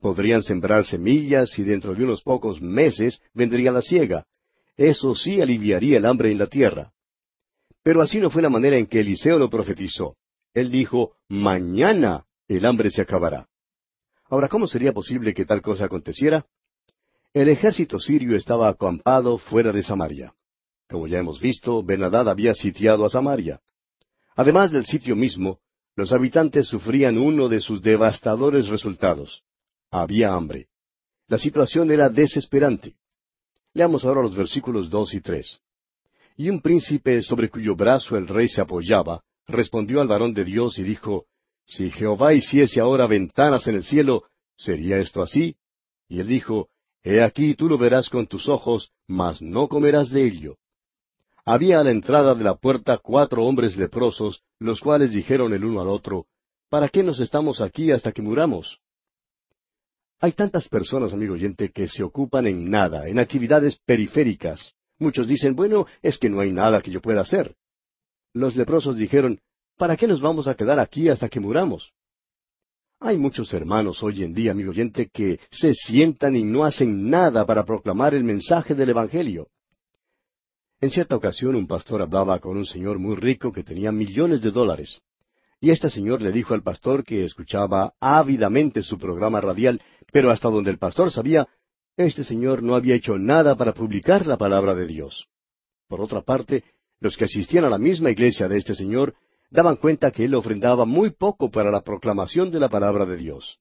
Podrían sembrar semillas y dentro de unos pocos meses vendría la siega. Eso sí aliviaría el hambre en la tierra. Pero así no fue la manera en que Eliseo lo profetizó. Él dijo, mañana el hambre se acabará. Ahora, ¿cómo sería posible que tal cosa aconteciera? El ejército sirio estaba acampado fuera de Samaria. Como ya hemos visto, Benadad había sitiado a Samaria. Además del sitio mismo, los habitantes sufrían uno de sus devastadores resultados. Había hambre. La situación era desesperante. Leamos ahora los versículos dos y tres. Y un príncipe sobre cuyo brazo el rey se apoyaba, respondió al varón de Dios y dijo, Si Jehová hiciese ahora ventanas en el cielo, ¿sería esto así? Y él dijo, He aquí tú lo verás con tus ojos, mas no comerás de ello. Había a la entrada de la puerta cuatro hombres leprosos, los cuales dijeron el uno al otro, ¿Para qué nos estamos aquí hasta que muramos? Hay tantas personas, amigo oyente, que se ocupan en nada, en actividades periféricas, Muchos dicen, bueno, es que no hay nada que yo pueda hacer. Los leprosos dijeron, ¿para qué nos vamos a quedar aquí hasta que muramos? Hay muchos hermanos hoy en día, amigo oyente, que se sientan y no hacen nada para proclamar el mensaje del Evangelio. En cierta ocasión un pastor hablaba con un señor muy rico que tenía millones de dólares. Y este señor le dijo al pastor que escuchaba ávidamente su programa radial, pero hasta donde el pastor sabía, este señor no había hecho nada para publicar la palabra de Dios. Por otra parte, los que asistían a la misma iglesia de este señor daban cuenta que él ofrendaba muy poco para la proclamación de la palabra de Dios.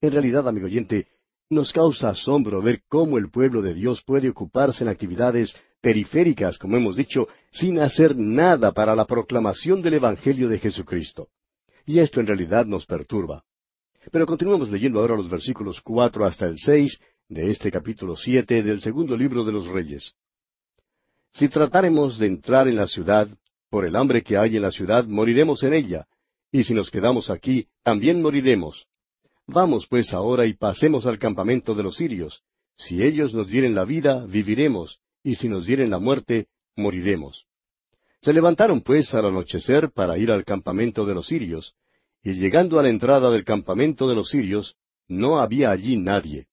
En realidad, amigo oyente, nos causa asombro ver cómo el pueblo de Dios puede ocuparse en actividades periféricas, como hemos dicho, sin hacer nada para la proclamación del Evangelio de Jesucristo. Y esto en realidad nos perturba. Pero continuemos leyendo ahora los versículos cuatro hasta el seis de este capítulo siete del segundo libro de los Reyes. Si tratáremos de entrar en la ciudad, por el hambre que hay en la ciudad, moriremos en ella, y si nos quedamos aquí, también moriremos. Vamos pues ahora y pasemos al campamento de los sirios. Si ellos nos dieren la vida, viviremos, y si nos dieren la muerte, moriremos. Se levantaron pues al anochecer para ir al campamento de los sirios, y llegando a la entrada del campamento de los sirios, no había allí nadie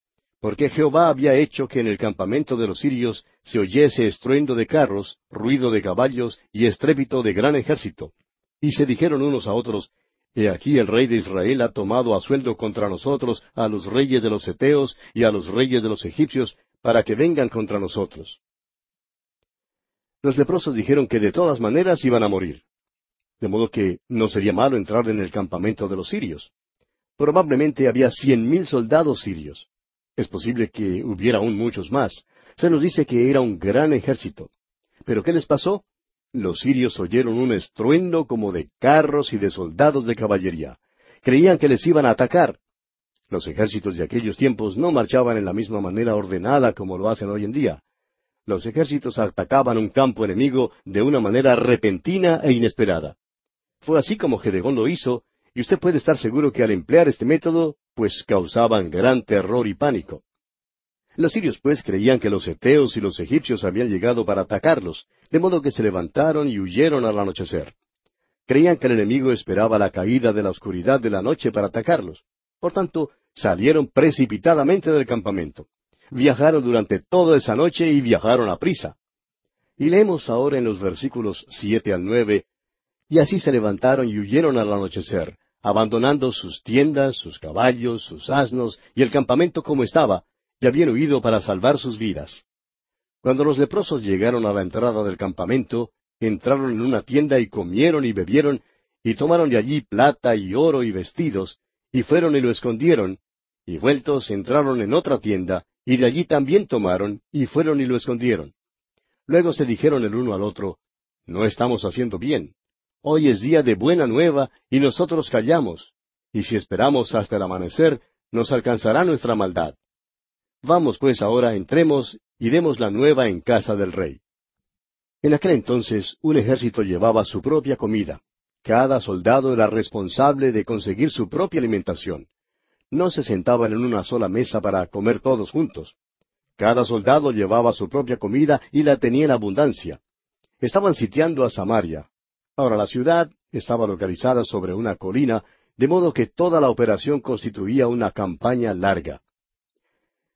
porque Jehová había hecho que en el campamento de los sirios se oyese estruendo de carros, ruido de caballos y estrépito de gran ejército. Y se dijeron unos a otros, He aquí el rey de Israel ha tomado a sueldo contra nosotros a los reyes de los Eteos y a los reyes de los egipcios, para que vengan contra nosotros. Los leprosos dijeron que de todas maneras iban a morir. De modo que no sería malo entrar en el campamento de los sirios. Probablemente había cien mil soldados sirios. Es posible que hubiera aún muchos más. Se nos dice que era un gran ejército. ¿Pero qué les pasó? Los sirios oyeron un estruendo como de carros y de soldados de caballería. Creían que les iban a atacar. Los ejércitos de aquellos tiempos no marchaban en la misma manera ordenada como lo hacen hoy en día. Los ejércitos atacaban un campo enemigo de una manera repentina e inesperada. Fue así como Gedegón lo hizo, y usted puede estar seguro que al emplear este método, pues causaban gran terror y pánico. Los sirios pues creían que los eteos y los egipcios habían llegado para atacarlos, de modo que se levantaron y huyeron al anochecer. Creían que el enemigo esperaba la caída de la oscuridad de la noche para atacarlos. Por tanto, salieron precipitadamente del campamento. Viajaron durante toda esa noche y viajaron a prisa. Y leemos ahora en los versículos siete al nueve, y así se levantaron y huyeron al anochecer, abandonando sus tiendas, sus caballos, sus asnos y el campamento como estaba, y habían huido para salvar sus vidas. Cuando los leprosos llegaron a la entrada del campamento, entraron en una tienda y comieron y bebieron, y tomaron de allí plata y oro y vestidos, y fueron y lo escondieron, y vueltos entraron en otra tienda, y de allí también tomaron, y fueron y lo escondieron. Luego se dijeron el uno al otro, No estamos haciendo bien. Hoy es día de buena nueva y nosotros callamos, y si esperamos hasta el amanecer, nos alcanzará nuestra maldad. Vamos pues ahora, entremos y demos la nueva en casa del rey. En aquel entonces un ejército llevaba su propia comida, Cada soldado era responsable de conseguir su propia alimentación. No se sentaban en una sola mesa para comer todos juntos. Cada soldado llevaba su propia comida y la tenía en abundancia. Estaban sitiando a Samaria. Ahora la ciudad estaba localizada sobre una colina, de modo que toda la operación constituía una campaña larga.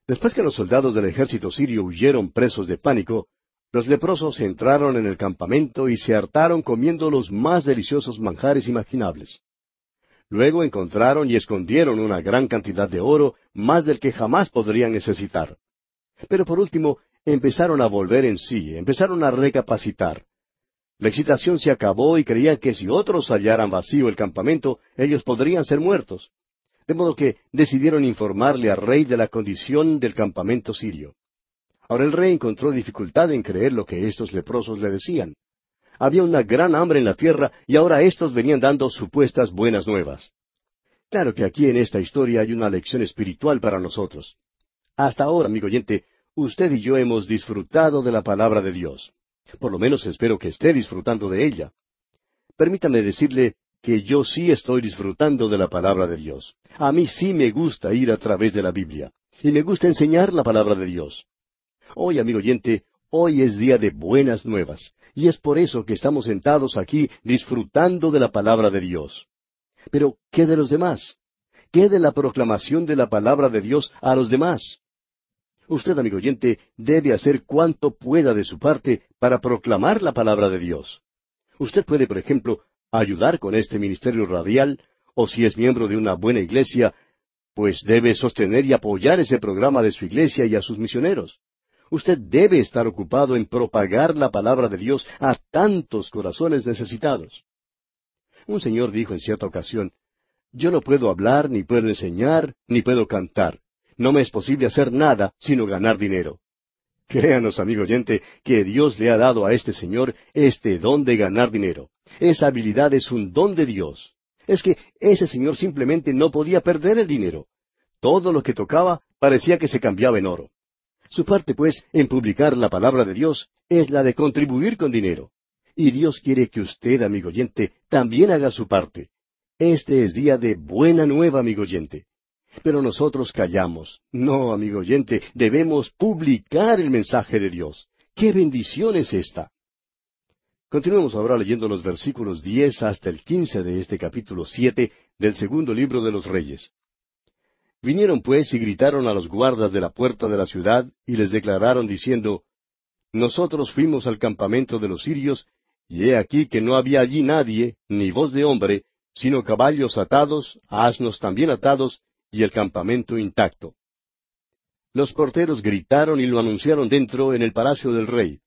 Después que los soldados del ejército sirio huyeron presos de pánico, los leprosos entraron en el campamento y se hartaron comiendo los más deliciosos manjares imaginables. Luego encontraron y escondieron una gran cantidad de oro, más del que jamás podrían necesitar. Pero por último, empezaron a volver en sí, empezaron a recapacitar. La excitación se acabó y creían que si otros hallaran vacío el campamento, ellos podrían ser muertos. De modo que decidieron informarle al rey de la condición del campamento sirio. Ahora el rey encontró dificultad en creer lo que estos leprosos le decían. Había una gran hambre en la tierra y ahora éstos venían dando supuestas buenas nuevas. Claro que aquí en esta historia hay una lección espiritual para nosotros. Hasta ahora, amigo oyente, usted y yo hemos disfrutado de la palabra de Dios. Por lo menos espero que esté disfrutando de ella. Permítame decirle que yo sí estoy disfrutando de la palabra de Dios. A mí sí me gusta ir a través de la Biblia. Y me gusta enseñar la palabra de Dios. Hoy, amigo oyente, hoy es día de buenas nuevas. Y es por eso que estamos sentados aquí disfrutando de la palabra de Dios. Pero, ¿qué de los demás? ¿Qué de la proclamación de la palabra de Dios a los demás? Usted, amigo oyente, debe hacer cuanto pueda de su parte para proclamar la palabra de Dios. Usted puede, por ejemplo, ayudar con este ministerio radial, o si es miembro de una buena iglesia, pues debe sostener y apoyar ese programa de su iglesia y a sus misioneros. Usted debe estar ocupado en propagar la palabra de Dios a tantos corazones necesitados. Un señor dijo en cierta ocasión, Yo no puedo hablar, ni puedo enseñar, ni puedo cantar, no me es posible hacer nada sino ganar dinero. Créanos, amigo oyente, que Dios le ha dado a este señor este don de ganar dinero. Esa habilidad es un don de Dios. Es que ese señor simplemente no podía perder el dinero. Todo lo que tocaba parecía que se cambiaba en oro. Su parte, pues, en publicar la palabra de Dios es la de contribuir con dinero. Y Dios quiere que usted, amigo oyente, también haga su parte. Este es día de buena nueva, amigo oyente. Pero nosotros callamos. No, amigo oyente, debemos publicar el mensaje de Dios. ¡Qué bendición es esta! Continuemos ahora leyendo los versículos diez hasta el quince de este capítulo siete del segundo libro de los Reyes. Vinieron pues y gritaron a los guardas de la puerta de la ciudad y les declararon diciendo, Nosotros fuimos al campamento de los sirios, y he aquí que no había allí nadie, ni voz de hombre, sino caballos atados, asnos también atados, y el campamento intacto. Los porteros gritaron y lo anunciaron dentro en el palacio del rey.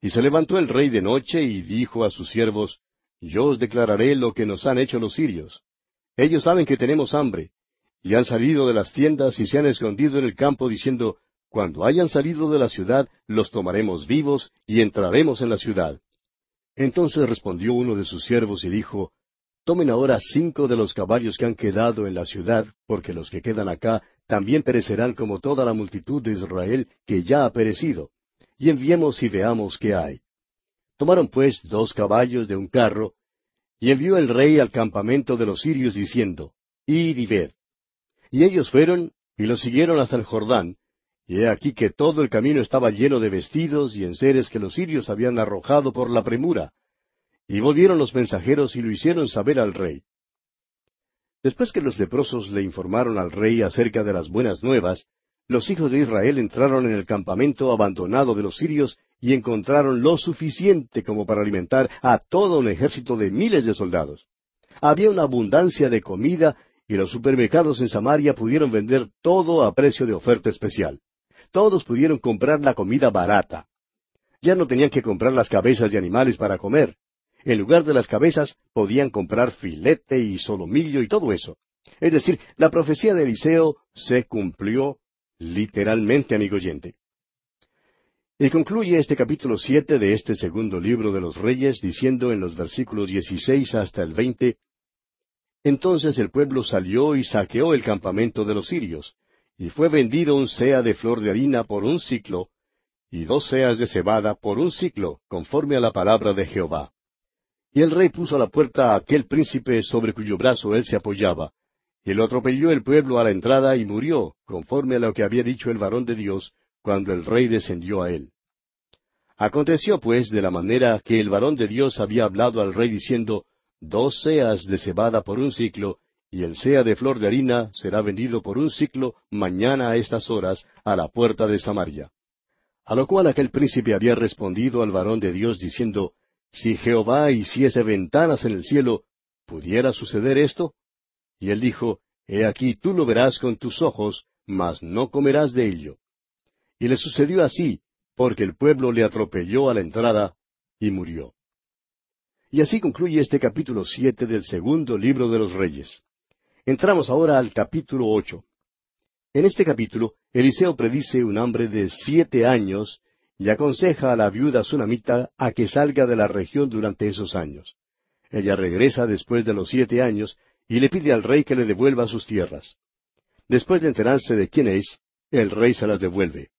Y se levantó el rey de noche y dijo a sus siervos, Yo os declararé lo que nos han hecho los sirios. Ellos saben que tenemos hambre, y han salido de las tiendas y se han escondido en el campo diciendo, Cuando hayan salido de la ciudad, los tomaremos vivos y entraremos en la ciudad. Entonces respondió uno de sus siervos y dijo, Tomen ahora cinco de los caballos que han quedado en la ciudad, porque los que quedan acá también perecerán como toda la multitud de Israel que ya ha perecido. Y enviemos y veamos qué hay. Tomaron pues dos caballos de un carro, y envió el rey al campamento de los sirios diciendo, Id y ved. Y ellos fueron y los siguieron hasta el Jordán, y he aquí que todo el camino estaba lleno de vestidos y enseres que los sirios habían arrojado por la premura, y volvieron los mensajeros y lo hicieron saber al rey. Después que los leprosos le informaron al rey acerca de las buenas nuevas, los hijos de Israel entraron en el campamento abandonado de los sirios y encontraron lo suficiente como para alimentar a todo un ejército de miles de soldados. Había una abundancia de comida y los supermercados en Samaria pudieron vender todo a precio de oferta especial. Todos pudieron comprar la comida barata. Ya no tenían que comprar las cabezas de animales para comer. En lugar de las cabezas podían comprar filete y solomillo y todo eso. Es decir, la profecía de Eliseo se cumplió literalmente, amigo oyente. Y concluye este capítulo siete de este segundo libro de los Reyes diciendo en los versículos dieciséis hasta el veinte Entonces el pueblo salió y saqueó el campamento de los sirios, y fue vendido un sea de flor de harina por un ciclo, y dos seas de cebada por un ciclo, conforme a la palabra de Jehová Y el rey puso a la puerta a aquel príncipe sobre cuyo brazo él se apoyaba, y lo atropelló el pueblo a la entrada y murió, conforme a lo que había dicho el varón de Dios, cuando el rey descendió a él. Aconteció pues de la manera que el varón de Dios había hablado al rey diciendo, Dos seas de cebada por un ciclo, y el sea de flor de harina será vendido por un ciclo mañana a estas horas a la puerta de Samaria. A lo cual aquel príncipe había respondido al varón de Dios diciendo, Si Jehová hiciese ventanas en el cielo, ¿pudiera suceder esto? Y él dijo, He aquí tú lo verás con tus ojos, mas no comerás de ello. Y le sucedió así, porque el pueblo le atropelló a la entrada y murió. Y así concluye este capítulo siete del segundo libro de los Reyes. Entramos ahora al capítulo ocho. En este capítulo, Eliseo predice un hambre de siete años y aconseja a la viuda sunamita a que salga de la región durante esos años. Ella regresa después de los siete años y le pide al rey que le devuelva sus tierras. Después de enterarse de quién es, el rey se las devuelve.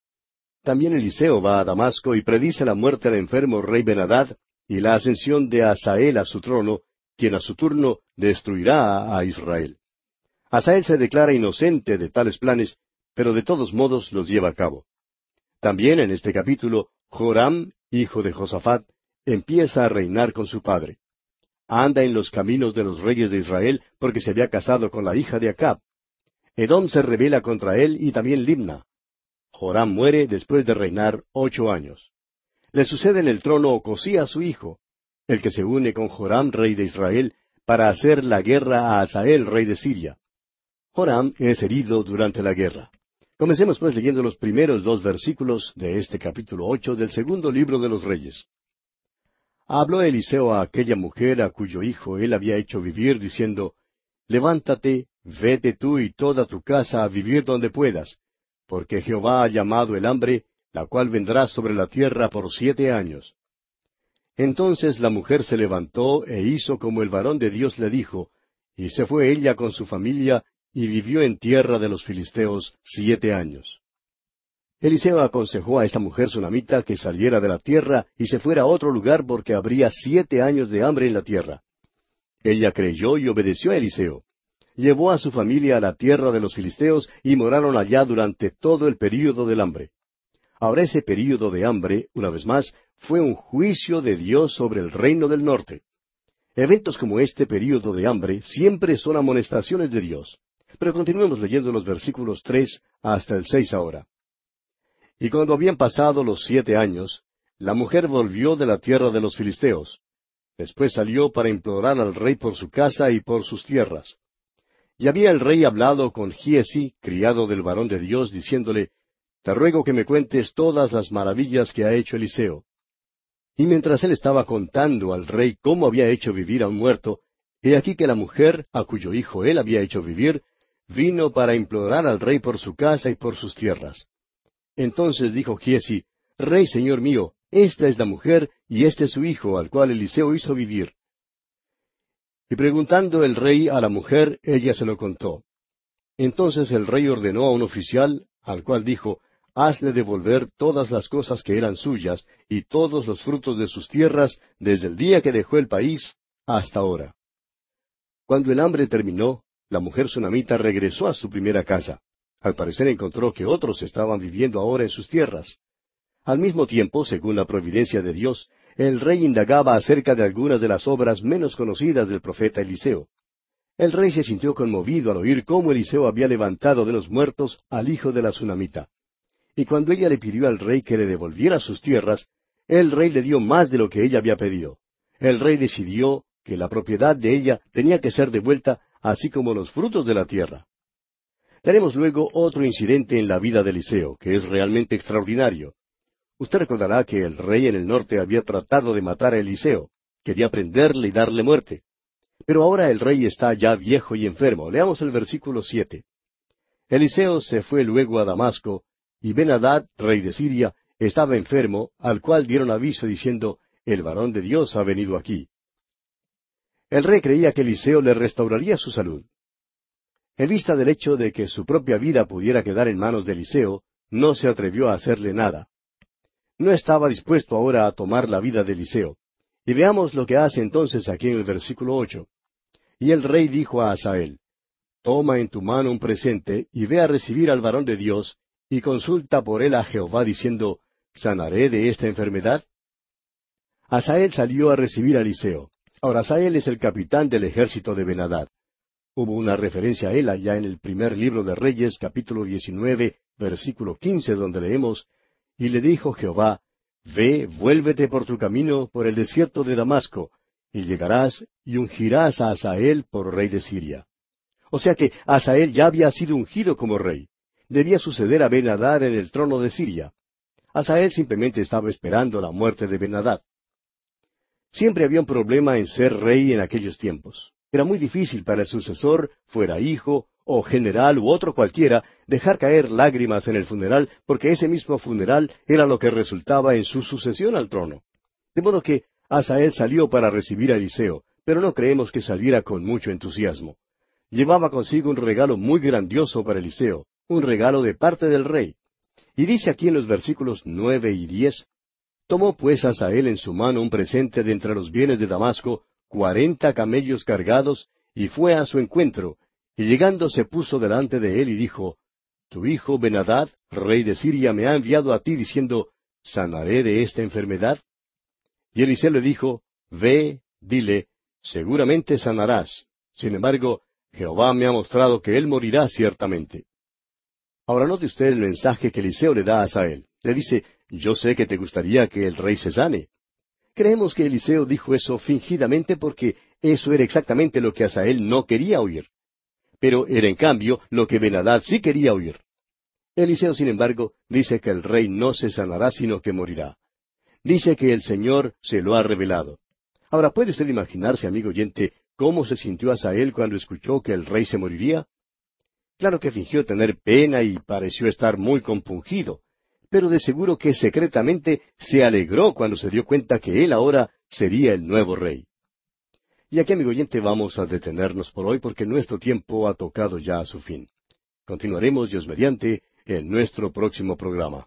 También Eliseo va a Damasco y predice la muerte del enfermo rey Benadad y la ascensión de Asael a su trono, quien a su turno destruirá a Israel. Asael se declara inocente de tales planes, pero de todos modos los lleva a cabo. También en este capítulo, Joram, hijo de Josafat, empieza a reinar con su padre. Anda en los caminos de los reyes de Israel porque se había casado con la hija de Acab. Edom se rebela contra él y también Limna. Joram muere después de reinar ocho años. Le sucede en el trono Ocosía su hijo, el que se une con Joram, rey de Israel, para hacer la guerra a Asael, rey de Siria. Joram es herido durante la guerra. Comencemos pues leyendo los primeros dos versículos de este capítulo ocho del segundo libro de los Reyes. Habló Eliseo a aquella mujer a cuyo hijo él había hecho vivir, diciendo, Levántate, vete tú y toda tu casa a vivir donde puedas, porque Jehová ha llamado el hambre, la cual vendrá sobre la tierra por siete años. Entonces la mujer se levantó e hizo como el varón de Dios le dijo, y se fue ella con su familia y vivió en tierra de los filisteos siete años. Eliseo aconsejó a esta mujer sunamita que saliera de la tierra y se fuera a otro lugar porque habría siete años de hambre en la tierra. Ella creyó y obedeció a Eliseo. Llevó a su familia a la tierra de los filisteos y moraron allá durante todo el período del hambre. Ahora ese período de hambre, una vez más, fue un juicio de Dios sobre el reino del norte. Eventos como este período de hambre siempre son amonestaciones de Dios. Pero continuemos leyendo los versículos tres hasta el seis ahora. Y cuando habían pasado los siete años, la mujer volvió de la tierra de los filisteos. Después salió para implorar al rey por su casa y por sus tierras. Y había el rey hablado con Giesi, criado del varón de Dios, diciéndole, Te ruego que me cuentes todas las maravillas que ha hecho Eliseo. Y mientras él estaba contando al rey cómo había hecho vivir a un muerto, he aquí que la mujer, a cuyo hijo él había hecho vivir, vino para implorar al rey por su casa y por sus tierras. Entonces dijo Giesi, Rey señor mío, esta es la mujer y este es su hijo, al cual Eliseo hizo vivir. Y preguntando el rey a la mujer, ella se lo contó. Entonces el rey ordenó a un oficial, al cual dijo, Hazle devolver todas las cosas que eran suyas y todos los frutos de sus tierras desde el día que dejó el país hasta ahora. Cuando el hambre terminó, la mujer sunamita regresó a su primera casa. Al parecer encontró que otros estaban viviendo ahora en sus tierras. Al mismo tiempo, según la providencia de Dios, el rey indagaba acerca de algunas de las obras menos conocidas del profeta Eliseo. El rey se sintió conmovido al oír cómo Eliseo había levantado de los muertos al hijo de la Sunamita. Y cuando ella le pidió al rey que le devolviera sus tierras, el rey le dio más de lo que ella había pedido. El rey decidió que la propiedad de ella tenía que ser devuelta así como los frutos de la tierra. Tenemos luego otro incidente en la vida de Eliseo, que es realmente extraordinario. Usted recordará que el rey en el norte había tratado de matar a Eliseo, quería prenderle y darle muerte. Pero ahora el rey está ya viejo y enfermo. Leamos el versículo siete. Eliseo se fue luego a Damasco, y Ben-Hadad, rey de Siria, estaba enfermo, al cual dieron aviso diciendo, El varón de Dios ha venido aquí. El rey creía que Eliseo le restauraría su salud. En vista del hecho de que su propia vida pudiera quedar en manos de Eliseo, no se atrevió a hacerle nada. No estaba dispuesto ahora a tomar la vida de Eliseo. Y veamos lo que hace entonces aquí en el versículo ocho. Y el rey dijo a Asael, Toma en tu mano un presente y ve a recibir al varón de Dios, y consulta por él a Jehová diciendo, ¿sanaré de esta enfermedad? Asael salió a recibir a Eliseo. Ahora Asael es el capitán del ejército de Benadad. Hubo una referencia a él allá en el primer libro de Reyes, capítulo 19, versículo 15, donde leemos, Y le dijo Jehová, Ve, vuélvete por tu camino por el desierto de Damasco, y llegarás y ungirás a Asael por rey de Siria. O sea que Asael ya había sido ungido como rey. Debía suceder a Benadad en el trono de Siria. Asael simplemente estaba esperando la muerte de Benadad. Siempre había un problema en ser rey en aquellos tiempos. Era muy difícil para el sucesor, fuera hijo, o general u otro cualquiera, dejar caer lágrimas en el funeral, porque ese mismo funeral era lo que resultaba en su sucesión al trono. De modo que Asael salió para recibir a Eliseo, pero no creemos que saliera con mucho entusiasmo. Llevaba consigo un regalo muy grandioso para Eliseo, un regalo de parte del rey. Y dice aquí en los versículos nueve y diez, Tomó pues Asael en su mano un presente de entre los bienes de Damasco, cuarenta camellos cargados, y fue a su encuentro, y llegando se puso delante de él y dijo, Tu hijo Benadad, rey de Siria, me ha enviado a ti diciendo, ¿sanaré de esta enfermedad? Y Eliseo le dijo, Ve, dile, seguramente sanarás. Sin embargo, Jehová me ha mostrado que él morirá ciertamente. Ahora note usted el mensaje que Eliseo le da a Asael. Le dice, Yo sé que te gustaría que el rey se sane. Creemos que Eliseo dijo eso fingidamente porque eso era exactamente lo que Asael no quería oír pero era en cambio lo que Benadad sí quería oír. Eliseo, sin embargo, dice que el rey no se sanará, sino que morirá. Dice que el Señor se lo ha revelado. Ahora, ¿puede usted imaginarse, amigo oyente, cómo se sintió Asael cuando escuchó que el rey se moriría? Claro que fingió tener pena y pareció estar muy compungido, pero de seguro que secretamente se alegró cuando se dio cuenta que él ahora sería el nuevo rey. Y aquí, amigo oyente, vamos a detenernos por hoy porque nuestro tiempo ha tocado ya a su fin. Continuaremos, Dios mediante, en nuestro próximo programa.